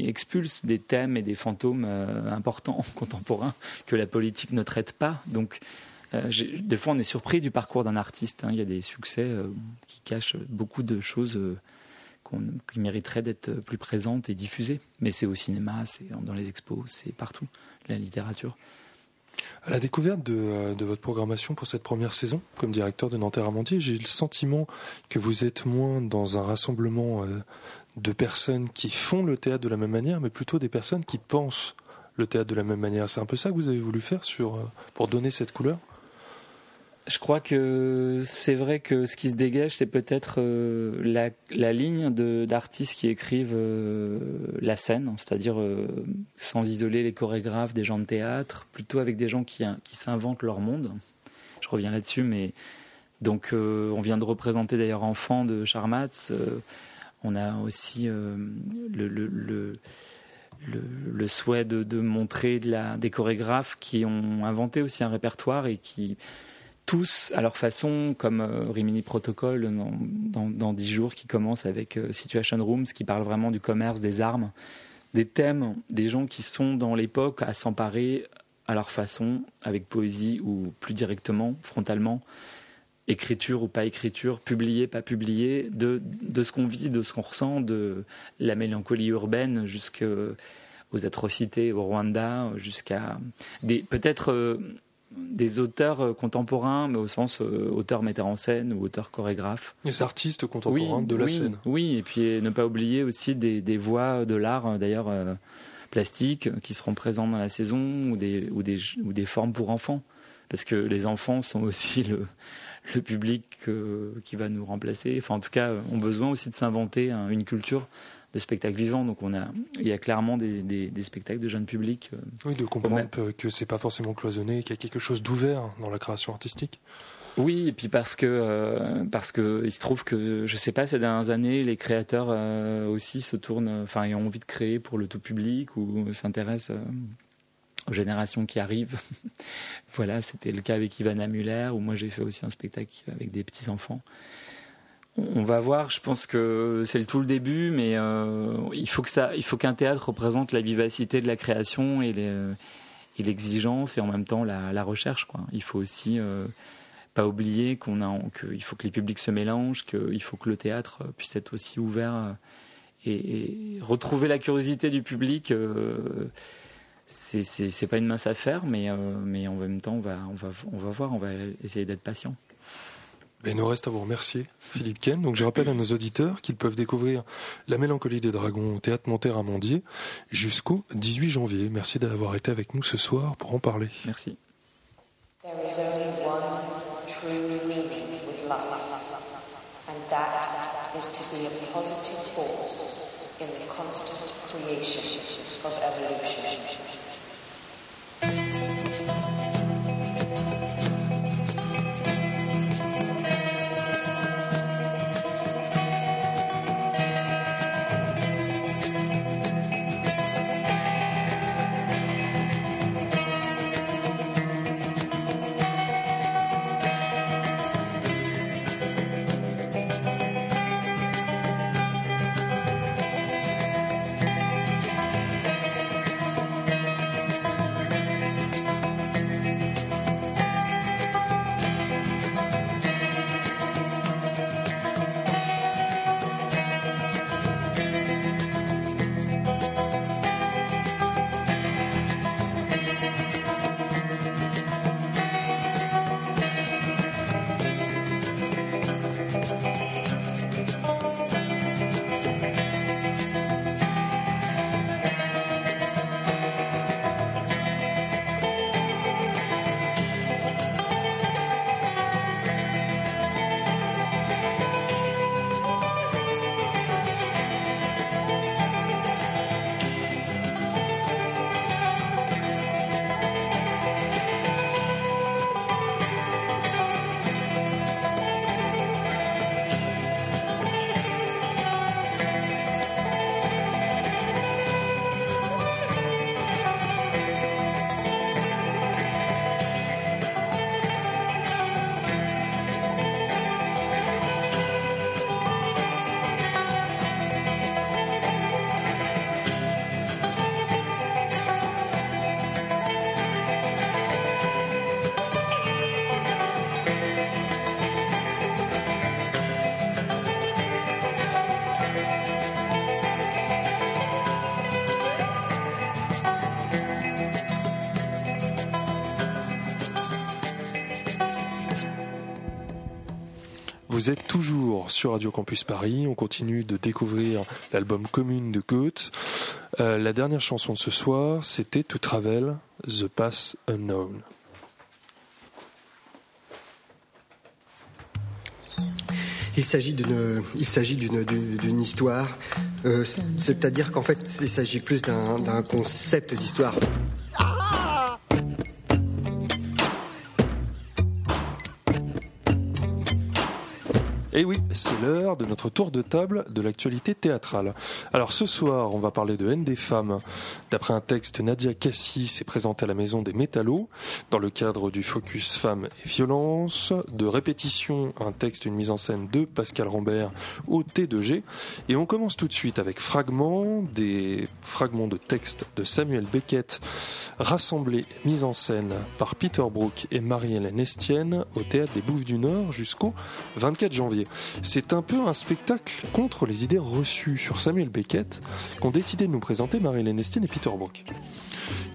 expulse des thèmes et des fantômes importants contemporains que la politique ne traite pas. Donc euh, des fois, on est surpris du parcours d'un artiste. Hein. Il y a des succès euh, qui cachent beaucoup de choses euh, qui mériteraient d'être plus présentes et diffusées. Mais c'est au cinéma, c'est dans les expos, c'est partout, la littérature. À la découverte de, de, votre programmation pour cette première saison, comme directeur de Nanterre Amandier, j'ai eu le sentiment que vous êtes moins dans un rassemblement de personnes qui font le théâtre de la même manière, mais plutôt des personnes qui pensent le théâtre de la même manière. C'est un peu ça que vous avez voulu faire sur, pour donner cette couleur? Je crois que c'est vrai que ce qui se dégage, c'est peut-être euh, la, la, ligne d'artistes qui écrivent euh, la scène, c'est-à-dire euh, sans isoler les chorégraphes des gens de théâtre, plutôt avec des gens qui, qui s'inventent leur monde. Je reviens là-dessus, mais donc on vient de représenter d'ailleurs Enfant de Charmatz. on a aussi le, le, le le, souhait de, de montrer la, des chorégraphes qui ont inventé aussi un répertoire et qui tous à leur façon, comme euh, Rimini Protocol dans, dix jours qui commence avec euh, Situation Rooms qui parle vraiment du commerce, des armes, des thèmes, des gens qui sont dans l'époque à s'emparer à leur façon, avec poésie ou plus directement, frontalement, écriture ou pas écriture, publié, pas publié, de, ce qu'on vit, de ce qu'on ressent, de la mélancolie urbaine jusqu'aux atrocités au Rwanda, jusqu'à peut-être euh, des auteurs euh, contemporains, mais au sens euh, auteur metteur en scène ou auteur chorégraphe. Les artistes contemporains de la scène. Oui, et puis ne pas oublier aussi des, voix de l'art, euh, d'ailleurs plastique, qui seront présentes dans la saison, ou des, ou des, ou des formes pour enfants. Parce que les enfants sont aussi le, le public qui va nous remplacer. Enfin, en tout cas, ont besoin aussi de s'inventer une culture de spectacles vivants. Donc on a, il y a clairement des, des, spectacles de jeunes publics. Euh, oui, de comprendre que c'est pas forcément cloisonné, qu'il y a quelque chose d'ouvert dans la création artistique. Oui, et puis parce que euh, parce que il se trouve que je sais pas ces dernières années les créateurs euh, aussi se tournent, enfin ils ont envie de créer pour le tout public ou s'intéressent aux générations qui arrivent. voilà, c'était le cas avec Ivana Muller ou moi j'ai fait aussi un spectacle avec des petits enfants on va voir. Je pense que c'est tout le début, mais euh, il faut que ça, il faut qu'un théâtre représente la vivacité de la création et l'exigence et en même temps la, recherche. Quoi. Il faut aussi euh, pas oublier qu'on a, qu'il faut que les publics se mélangent, qu'il faut que le théâtre puisse être aussi ouvert euh, et, retrouver la curiosité du public. c'est, c'est, pas une mince affaire, mais, mais en même temps, on va voir, on va essayer d'être patient. Il nous reste à vous remercier, Philippe Ken. Donc, je rappelle à nos auditeurs qu'ils peuvent découvrir La Mélancolie des Dragons au Théâtre Monterre à Mondier jusqu'au 18 janvier. Merci d'avoir été avec nous ce soir pour en parler. Merci. in the constant creation of evolution. Vous êtes toujours sur Radio Campus Paris. On continue de découvrir l'album Commune de Goethe. Euh, la dernière chanson de ce soir, c'était To Travel, The Path Unknown. Il s'agit d'une, histoire, euh, c'est-à-dire qu'en fait, il s'agit plus d'un concept d'histoire. C'est l'heure de notre tour de table de l'actualité théâtrale. Alors ce soir, on va parler de Haine des femmes. D'après un texte, Nadia Cassis s'est présentée à la Maison des Métallos dans le cadre du Focus Femmes et Violence. De répétition, un texte, une mise en scène de Pascal Rambert au T2G. Et on commence tout de suite avec fragments, des fragments de texte de Samuel Beckett rassemblés, mis en scène par Peter Brook et Marie-Hélène Estienne au Théâtre des Bouffes du Nord jusqu'au 24 janvier. C'est un peu un spectacle contre les idées reçues sur Samuel Beckett qu'ont décidé de nous présenter Marie-Hélène Estienne et Peter Brook.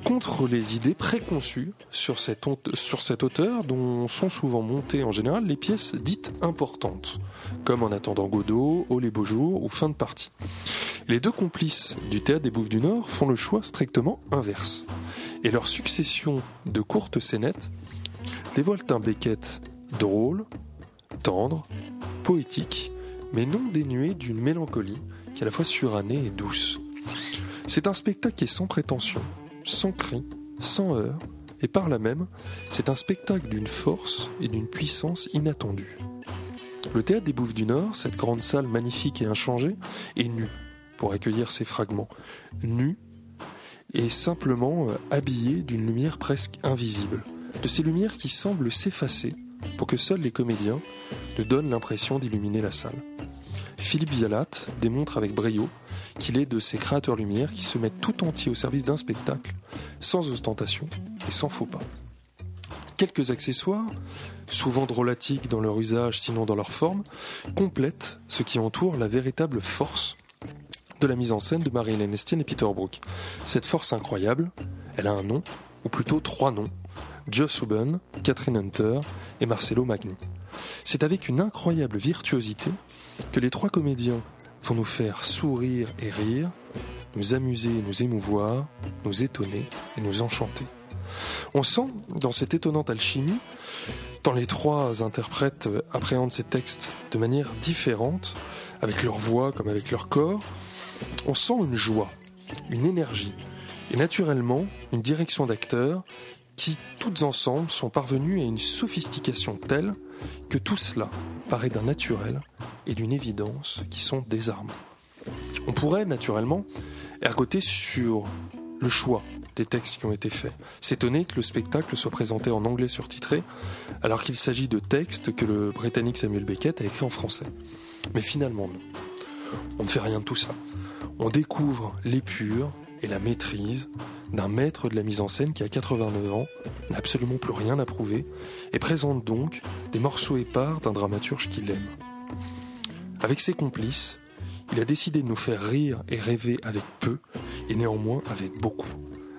Contre les idées préconçues sur cet, auteur dont sont souvent montées en général les pièces dites importantes, comme En attendant Godot, Oh les beaux jours ou Fin de partie. Les deux complices du théâtre des Bouffes du Nord font le choix strictement inverse. Et leur succession de courtes scénettes dévoilent un Beckett drôle, tendre, poétique, mais non dénué d'une mélancolie qui est à la fois surannée et douce. C'est un spectacle qui est sans prétention, sans cri, sans heurts, et par là même, c'est un spectacle d'une force et d'une puissance inattendues. Le théâtre des Bouffes du Nord, cette grande salle magnifique et inchangée, est nue pour accueillir ces fragments. Nue et simplement euh, habillée d'une lumière presque invisible, de ces lumières qui semblent s'effacer pour que seuls les comédiens ne donnent l'impression d'illuminer la salle. Philippe Vialat démontre avec brio qu'il est de ces créateurs lumière qui se mettent tout entier au service d'un spectacle, sans ostentation et sans faux pas. Quelques accessoires, souvent drôlatiques dans leur usage sinon dans leur forme, complètent ce qui entoure la véritable force de la mise en scène de Marie-Hélène Estienne et Peter Brook. Cette force incroyable, elle a un nom, ou plutôt trois noms, Joss Huben, Catherine Hunter et Marcelo Magni. C'est avec une incroyable virtuosité que les trois comédiens vont nous faire sourire et rire, nous amuser et nous émouvoir, nous étonner et nous enchanter. On sent dans cette étonnante alchimie, tant les trois interprètes appréhendent ces textes de manière différente, avec leur voix comme avec leur corps, on sent une joie, une énergie, et naturellement une direction d'acteurs qui, toutes ensemble, sont parvenues à une sophistication telle que tout cela paraît d'un naturel et d'une évidence qui sont désarmants. On pourrait naturellement ergoter sur le choix des textes qui ont été faits, s'étonner que le spectacle soit présenté en anglais surtitré, alors qu'il s'agit de textes que le Britannique Samuel Beckett a écrits en français. Mais finalement, non. On ne fait rien de tout ça. On découvre l'épure et la maîtrise d'un maître de la mise en scène qui a 89 ans, n'a absolument plus rien à prouver, et présente donc des morceaux épars d'un dramaturge qu'il aime. Avec ses complices, il a décidé de nous faire rire et rêver avec peu, et néanmoins avec beaucoup,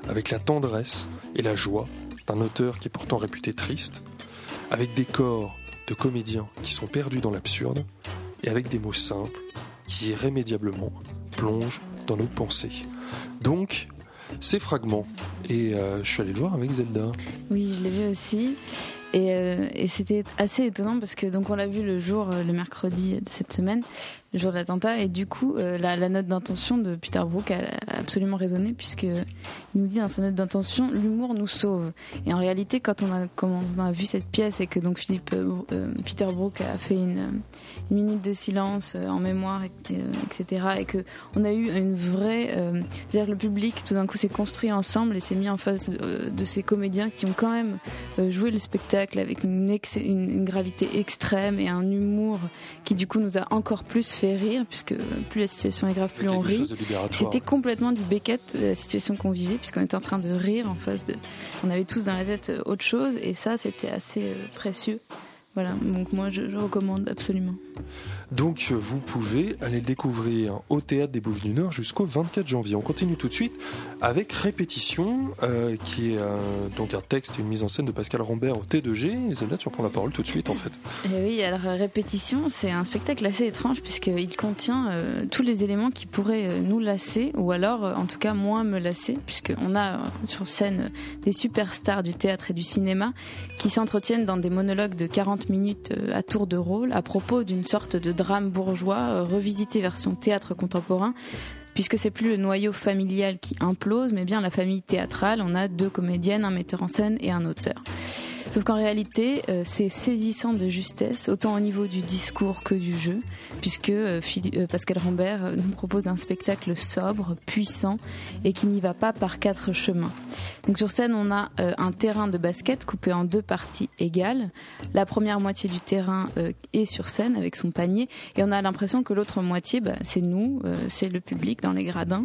avec la tendresse et la joie d'un auteur qui est pourtant réputé triste, avec des corps de comédiens qui sont perdus dans l'absurde, et avec des mots simples qui irrémédiablement plongent dans nos pensées. Donc, ces fragments. Et euh, je suis allé le voir avec Zelda. Oui, je l'ai vu aussi. Et, euh, et c'était assez étonnant parce que donc on l'a vu le jour, euh, le mercredi de cette semaine, le jour de l'attentat. Et du coup, euh, la, note d'intention de Peter Brook a, absolument résonné puisque il nous dit dans sa note d'intention, l'humour nous sauve. Et en réalité, quand on a, on a vu cette pièce et que donc Philippe euh, Peter Brook a fait une, minute de silence en mémoire, etc. Et que on a eu une vraie, c'est-à-dire le public tout d'un coup s'est construit ensemble et s'est mis en face de, ces comédiens qui ont quand même joué le spectacle avec une, une, une gravité extrême et un humour qui du coup nous a encore plus fait rire, puisque plus la situation est grave, plus on rit. C'était complètement du Beckett, la situation qu'on vivait, puisqu'on était en train de rire en face de. On avait tous dans la tête autre chose, et ça, c'était assez euh, précieux Voilà, donc moi je, je recommande absolument. Donc vous pouvez aller découvrir au Théâtre des Bouffes du Nord jusqu'au 24 janvier. On continue tout de suite avec Répétition, euh, qui est euh, donc un texte et une mise en scène de Pascal Rambert au T2G. Et Zelda, tu reprends la parole tout de suite en fait. Et oui, alors Répétition, c'est un spectacle assez étrange puisqu'il contient euh, tous les éléments qui pourraient euh, nous lasser ou alors euh, en tout cas moins me lasser puisqu'on a euh, sur scène des superstars du théâtre et du cinéma qui s'entretiennent dans des monologues de 40 minutes euh, à tour de rôle à propos d'une sorte de drame bourgeois euh, revisité version théâtre contemporain puisque c'est plus le noyau familial qui implose, mais bien la famille théâtrale. On a deux comédiennes, un metteur en scène et un auteur. Sauf qu'en réalité, euh, c'est saisissant de justesse, autant au niveau du discours que du jeu, puisque euh, euh, Pascal Rambert nous propose un spectacle sobre, puissant et qui n'y va pas par quatre chemins. Donc sur scène, on a un terrain de basket coupé en deux parties égales. La première moitié du terrain est sur scène avec son panier, et on a l'impression que l'autre moitié, bah, c'est nous, c'est le public dans les gradins,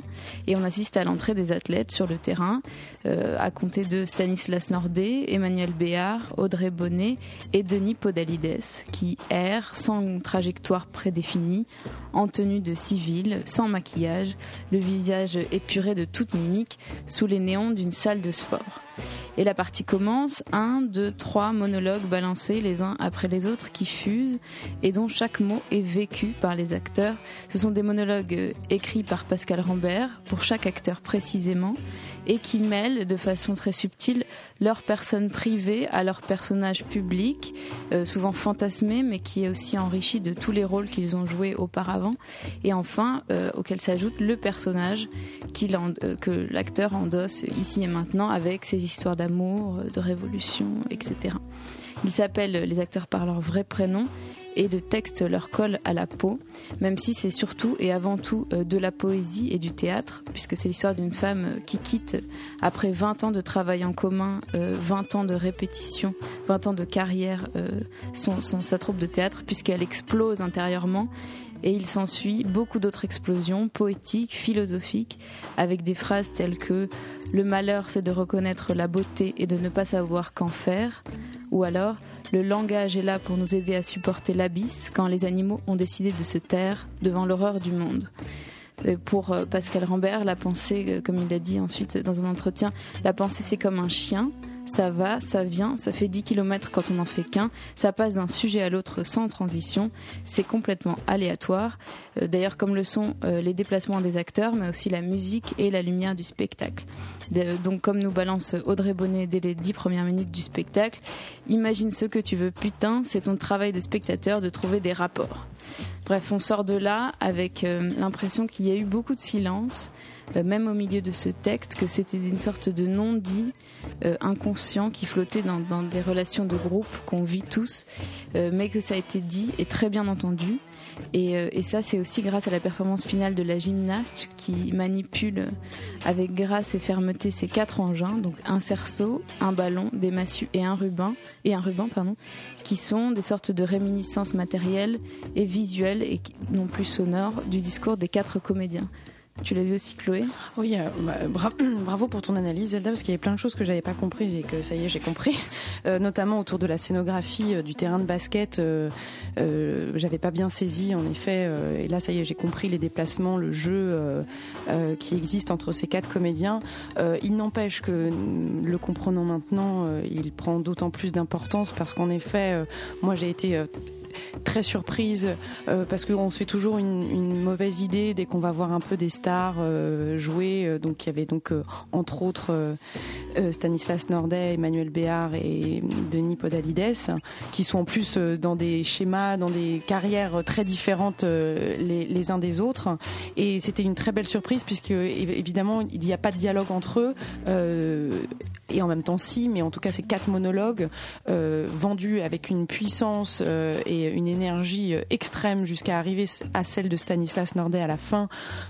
et on assiste à l'entrée des athlètes sur le terrain, à compter de Stanislas Nordet, Emmanuel Béard, Audrey Bonnet et Denis Podalides, qui errent sans trajectoire prédéfinie, en tenue de civil, sans maquillage, le visage épuré de toute mimique, sous les néons d'une salle de sport. Et la partie commence, un, deux, trois monologues balancés les uns après les autres qui fusent et dont chaque mot est vécu par les acteurs. Ce sont des monologues euh, écrits par Pascal Rambert, pour chaque acteur précisément, et qui mêlent de façon très subtile leur personne privée à leur personnage public, euh, souvent fantasmé, mais qui est aussi enrichi de tous les rôles qu'ils ont joués auparavant. Et enfin, euh, auquel s'ajoute le personnage euh, que l'acteur endosse ici et maintenant avec ses histoires d'amour, euh, de révolution, etc. Ils s'appellent les acteurs par leur vrai prénom et le texte leur colle à la peau, même si c'est surtout et avant tout euh, de la poésie et du théâtre, puisque c'est l'histoire d'une femme euh, qui quitte, après 20 ans de travail en commun, euh, 20 ans de répétition, 20 ans de carrière, son- sa troupe de théâtre, puisqu'elle explose intérieurement. Et il s'ensuit beaucoup d'autres explosions poétiques, philosophiques, avec des phrases telles que Le malheur, c'est de reconnaître la beauté et de ne pas savoir qu'en faire. Ou alors, le langage est là pour nous aider à supporter l'abysse quand les animaux ont décidé de se taire devant l'horreur du monde. Euh, Pour euh, Pascal Rambert, la pensée, euh, comme il l'a dit ensuite dans un entretien, la pensée c'est comme un chien. Ça va, ça vient, ça fait 10 km quand on n'en fait qu'un, ça passe d'un sujet à l'autre sans transition, c'est complètement aléatoire. Euh, D'ailleurs, comme le sont euh, les déplacements des acteurs, mais aussi la musique et la lumière du spectacle. Donc, comme nous balance Audrey Bonnet dès les 10 premières minutes du spectacle, imagine ce que tu veux, putain, c'est ton travail de spectateur de trouver des rapports. Bref, on sort de là avec euh, l'impression qu'il y a eu beaucoup de silence, même au milieu de ce texte, que c'était une sorte de non-dit euh, inconscient qui flottait dans, dans des relations de groupe qu'on vit tous, euh, mais que ça a été dit et très bien entendu. Et, euh, et ça, c'est aussi grâce à la performance finale de la gymnaste qui manipule euh, avec grâce et fermeté ces quatre engins, donc un cerceau, un ballon, des massues et un ruban, et un ruban, pardon, qui sont des sortes de réminiscences matérielles et visuelles et non plus sonores du discours des quatre comédiens. Tu l'as vu aussi, Chloé? Oui, euh, bah, bra- bravo pour ton analyse, Zelda, parce qu'il y avait plein de choses que j'avais pas comprises et que ça y est, j'ai compris. Euh, notamment autour de la scénographie euh, du terrain de basket, j'avais pas bien saisi, en effet. et là, ça y est, j'ai compris les déplacements, le jeu qui existe entre ces quatre comédiens. Il n'empêche que, le comprenant maintenant, il prend d'autant plus d'importance parce qu'en effet, moi, j'ai été très surprise euh, parce qu'on se fait toujours une, mauvaise idée dès qu'on va voir un peu des stars euh, jouer. Euh, donc il y avait donc euh, entre autres Stanislas Nordet, Emmanuel Béard et Denis Podalides, qui sont en plus dans des schémas, dans des carrières très différentes les, uns des autres. Et c'était une très belle surprise puisque év- évidemment il n'y a pas de dialogue entre eux. et en même temps si, mais en tout cas c'est quatre monologues vendus avec une puissance euh, une énergie euh, extrême jusqu'à arriver à celle de Stanislas Nordet à la fin,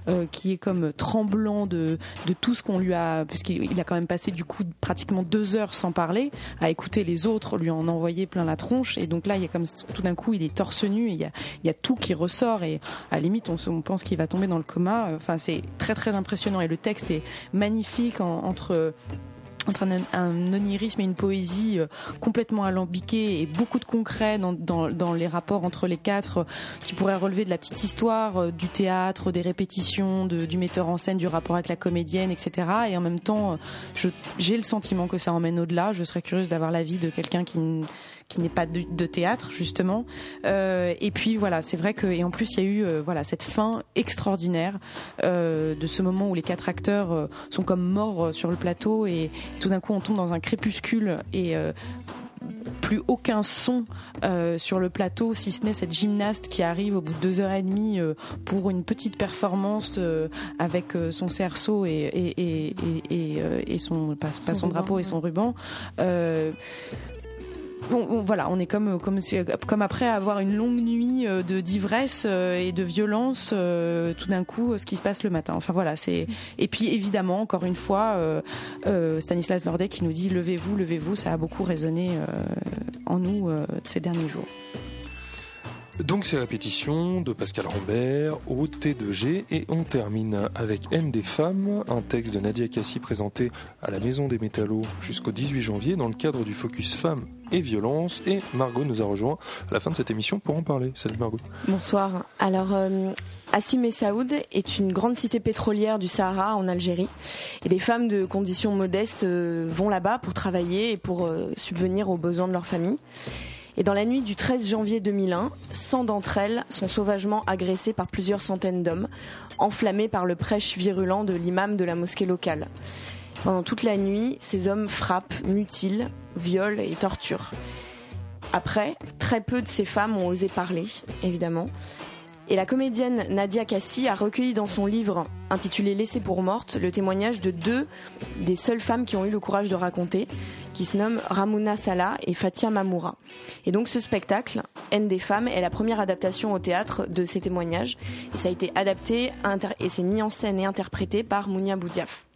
euh, qui est comme tremblant de, de tout ce qu'on lui a, puisqu'il il a quand même passé du coup pratiquement deux heures sans parler, à écouter les autres lui en envoyer plein la tronche, et donc là il y a comme tout d'un coup il est torse nu, et il y a, il y a tout qui ressort, et à la limite on, se- on pense qu'il va tomber dans le coma. Enfin c'est très très impressionnant, et le texte est magnifique en- entre entre un, onirisme et une poésie complètement alambiquée et beaucoup de concret dans, dans, dans, les rapports entre les quatre qui pourraient relever de la petite histoire du théâtre, des répétitions, du metteur en scène, du rapport avec la comédienne, etc. Et en même temps, j'ai le sentiment que ça emmène au-delà. Je serais curieuse d'avoir l'avis de quelqu'un qui qui n'est pas de, théâtre justement. Euh, et puis voilà, c'est vrai que et en plus il y a eu euh, voilà cette fin extraordinaire euh, de ce moment où les quatre acteurs sont comme morts sur le plateau et, tout d'un coup on tombe dans un crépuscule et plus aucun son sur le plateau, si ce n'est cette gymnaste qui arrive au bout de deux heures et demie pour une petite performance avec son cerceau et, et, et, et son pas, son, drapeau et son ruban bon, voilà, on est comme après avoir une longue nuit euh, de d'ivresse euh, et de violence, euh, tout d'un coup, ce qui se passe le matin. Et puis évidemment encore une fois, Stanislas Lordet qui nous dit levez-vous, levez-vous, ça a beaucoup résonné en nous ces derniers jours. Donc ces répétitions de Pascal Rambert au T2G et on termine avec N des femmes, un texte de Nadia Cassi présenté à la Maison des Métallos jusqu'au 18 janvier dans le cadre du Focus Femmes et Violence et Margot nous a rejoint à la fin de cette émission pour en parler. Salut Margot. Bonsoir. Alors euh, Assim Saoud est une grande cité pétrolière du Sahara en Algérie et des femmes de conditions modestes euh, vont là-bas pour travailler et pour euh, subvenir aux besoins de leur famille. Et dans la nuit du 13 janvier 2001, 100 d'entre elles sont sauvagement agressées par plusieurs centaines d'hommes, enflammés par le prêche virulent de l'imam de la mosquée locale. Pendant toute la nuit, ces hommes frappent, mutilent, violent et torturent. Après, très peu de ces femmes ont osé parler, évidemment, et la comédienne Nadia Cassi a recueilli dans son livre intitulé Laissée pour morte le témoignage de deux des seules femmes qui ont eu le courage de raconter, qui se nomment Ramuna Salah et Fatia Mamoura. Et donc ce spectacle, Haine des femmes, est la première adaptation au théâtre de ces témoignages. Et ça a été adapté et c'est mis en scène et interprété par Mounia Boudiaf.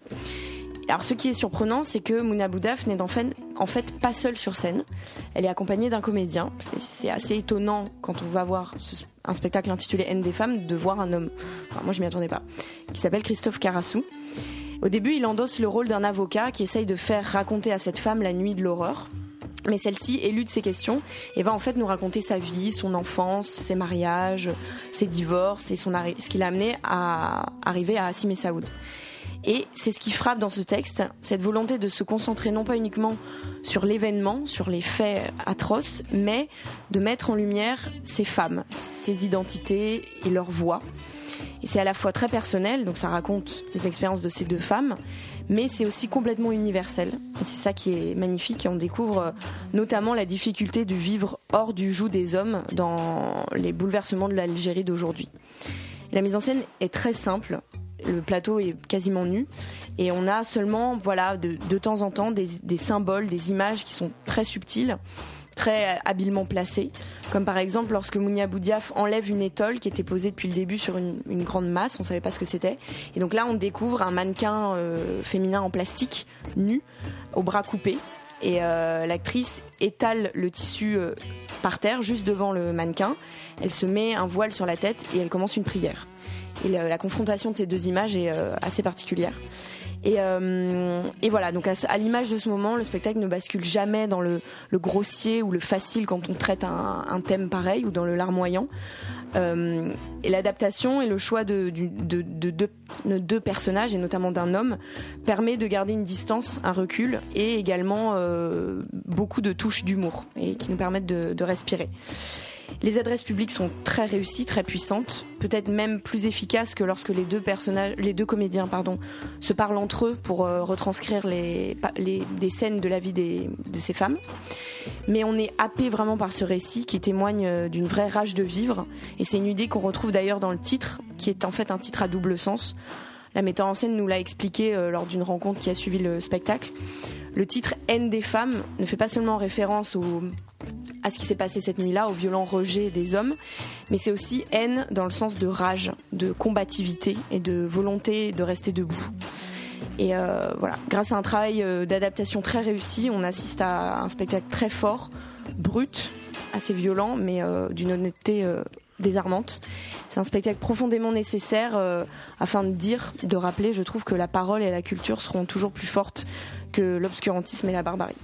Alors ce qui est surprenant, c'est que Mouna Boudaf n'est en fait, en fait pas seule sur scène. Elle est accompagnée d'un comédien. C'est assez étonnant quand on va voir un spectacle intitulé Haine des femmes de voir un homme. Enfin, moi je m'y attendais pas. Qui s'appelle Christophe Carassou. Au début, il endosse le rôle d'un avocat qui essaye de faire raconter à cette femme la nuit de l'horreur. Mais celle-ci élude ses questions et va en fait nous raconter sa vie, son enfance, ses mariages, ses divorces et son ce qui l'a amené à arriver à Assim Saoud. Et c'est ce qui frappe dans ce texte, cette volonté de se concentrer non pas uniquement sur l'événement, sur les faits atroces, mais de mettre en lumière ces femmes, ces identités et leurs voix. Et c'est à la fois très personnel, donc ça raconte les expériences de ces deux femmes, mais c'est aussi complètement universel. Et c'est ça qui est magnifique et on découvre notamment la difficulté de vivre hors du joug des hommes dans les bouleversements de l'Algérie d'aujourd'hui. La mise en scène est très simple, le plateau est quasiment nu. Et on a seulement voilà de, de temps en temps des, des, symboles, des images qui sont très subtiles très habilement placées, comme par exemple lorsque Mounia Boudiaf enlève une étole qui était posée depuis le début sur une, une grande masse, on savait pas ce que c'était, et donc là on découvre un mannequin euh, féminin en plastique, nu, aux bras coupés, et euh, l'actrice étale le tissu euh, par terre juste devant le mannequin, elle se met un voile sur la tête et elle commence une prière. Et la, confrontation de ces deux images est euh, assez particulière. Et, euh, et, voilà, donc à, l'image de ce moment, le spectacle ne bascule jamais dans le, le grossier ou le facile quand on traite un, un, thème pareil ou dans le larmoyant. Euh, et l'adaptation et le choix de, de, de, de, deux personnages, et notamment d'un homme, permet de garder une distance, un recul, et également euh, beaucoup de touches d'humour, et qui nous permettent de respirer. Les adresses publiques sont très réussies, très puissantes, peut-être même plus efficaces que lorsque les deux comédiens, se parlent entre eux pour euh, retranscrire des scènes de la vie des, de ces femmes. Mais on est happé vraiment par ce récit qui témoigne euh, d'une vraie rage de vivre. Et c'est une idée qu'on retrouve d'ailleurs dans le titre, qui est en fait un titre à double sens. La metteur en scène nous l'a expliqué euh, lors d'une rencontre qui a suivi le spectacle. Le titre Haine des femmes ne fait pas seulement référence au à ce qui s'est passé cette nuit-là, au violent rejet des hommes, mais c'est aussi haine dans le sens de rage, de combativité et de volonté de rester debout. Et euh, voilà, grâce à un travail euh, d'adaptation très réussi, on assiste à un spectacle très fort, brut, assez violent, mais euh, d'une honnêteté désarmante. C'est un spectacle profondément nécessaire afin de dire, de rappeler, je trouve que la parole et la culture seront toujours plus fortes que l'obscurantisme et la barbarie.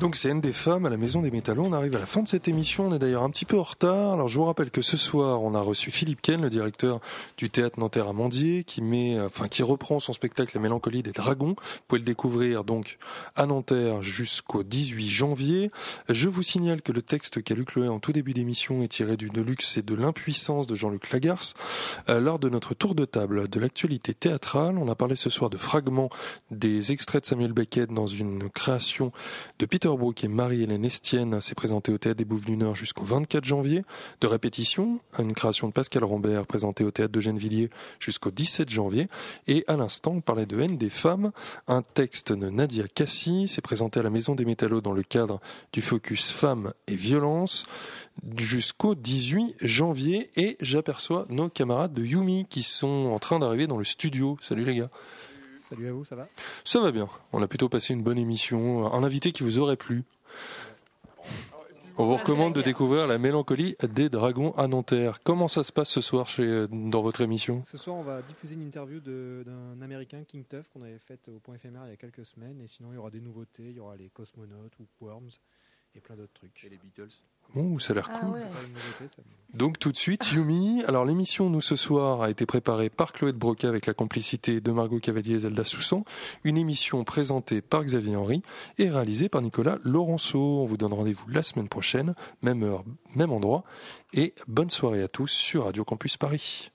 Donc c'est N des femmes à la Maison des Métallos. On arrive à la fin de cette émission. On est d'ailleurs un petit peu en retard. Alors je vous rappelle que ce soir, on a reçu Philippe Ken, le directeur du théâtre Nanterre Amandier, qui met, enfin qui reprend son spectacle La Mélancolie des Dragons. Vous pouvez le découvrir donc à Nanterre jusqu'au 18 janvier. Je vous signale que le texte qu'a lu Chloé en tout début d'émission est tiré du Deluxe et de l'impuissance de Jean-Luc Lagarce. Euh, lors de notre tour de table de l'actualité théâtrale, on a parlé ce soir de fragments des extraits de Samuel Beckett dans une création de Peter Brook et Marie-Hélène Estienne s'est présenté au Théâtre des Bouffes du Nord jusqu'au 24 janvier. De répétition, une création de Pascal Rambert présentée au Théâtre de Gennevilliers jusqu'au 17 janvier. Et à l'instant, on parlait de haine des femmes. Un texte de Nadia Cassi s'est présenté à la Maison des Métallos dans le cadre du focus femmes et violence jusqu'au 18 janvier. Et j'aperçois nos camarades de Yumi qui sont en train d'arriver dans le studio. Salut les gars. Salut à vous, ça va? Ça va bien. On a plutôt passé une bonne émission. Un invité qui vous aurait plu. On vous recommande de découvrir la mélancolie des dragons à Nanterre. Comment ça se passe ce soir chez, dans votre émission? Ce soir, on va diffuser une interview d'un américain, King Tuff, qu'on avait faite au point éphémère il y a quelques semaines. Et sinon, il y aura des nouveautés. Il y aura les cosmonautes ou Worms et plein d'autres trucs. Et les Beatles Bon, ça a l'air Ah cool. ouais. Donc tout de suite, Yumi. Alors l'émission, nous, ce soir, a été préparée par Chloé de Broca avec la complicité de Margot Cavalier et Zelda Soussan. Une émission présentée par Xavier Henry et réalisée par Nicolas Laurenceau. On vous donne rendez-vous la semaine prochaine, même heure, même endroit. Et bonne soirée à tous sur Radio Campus Paris.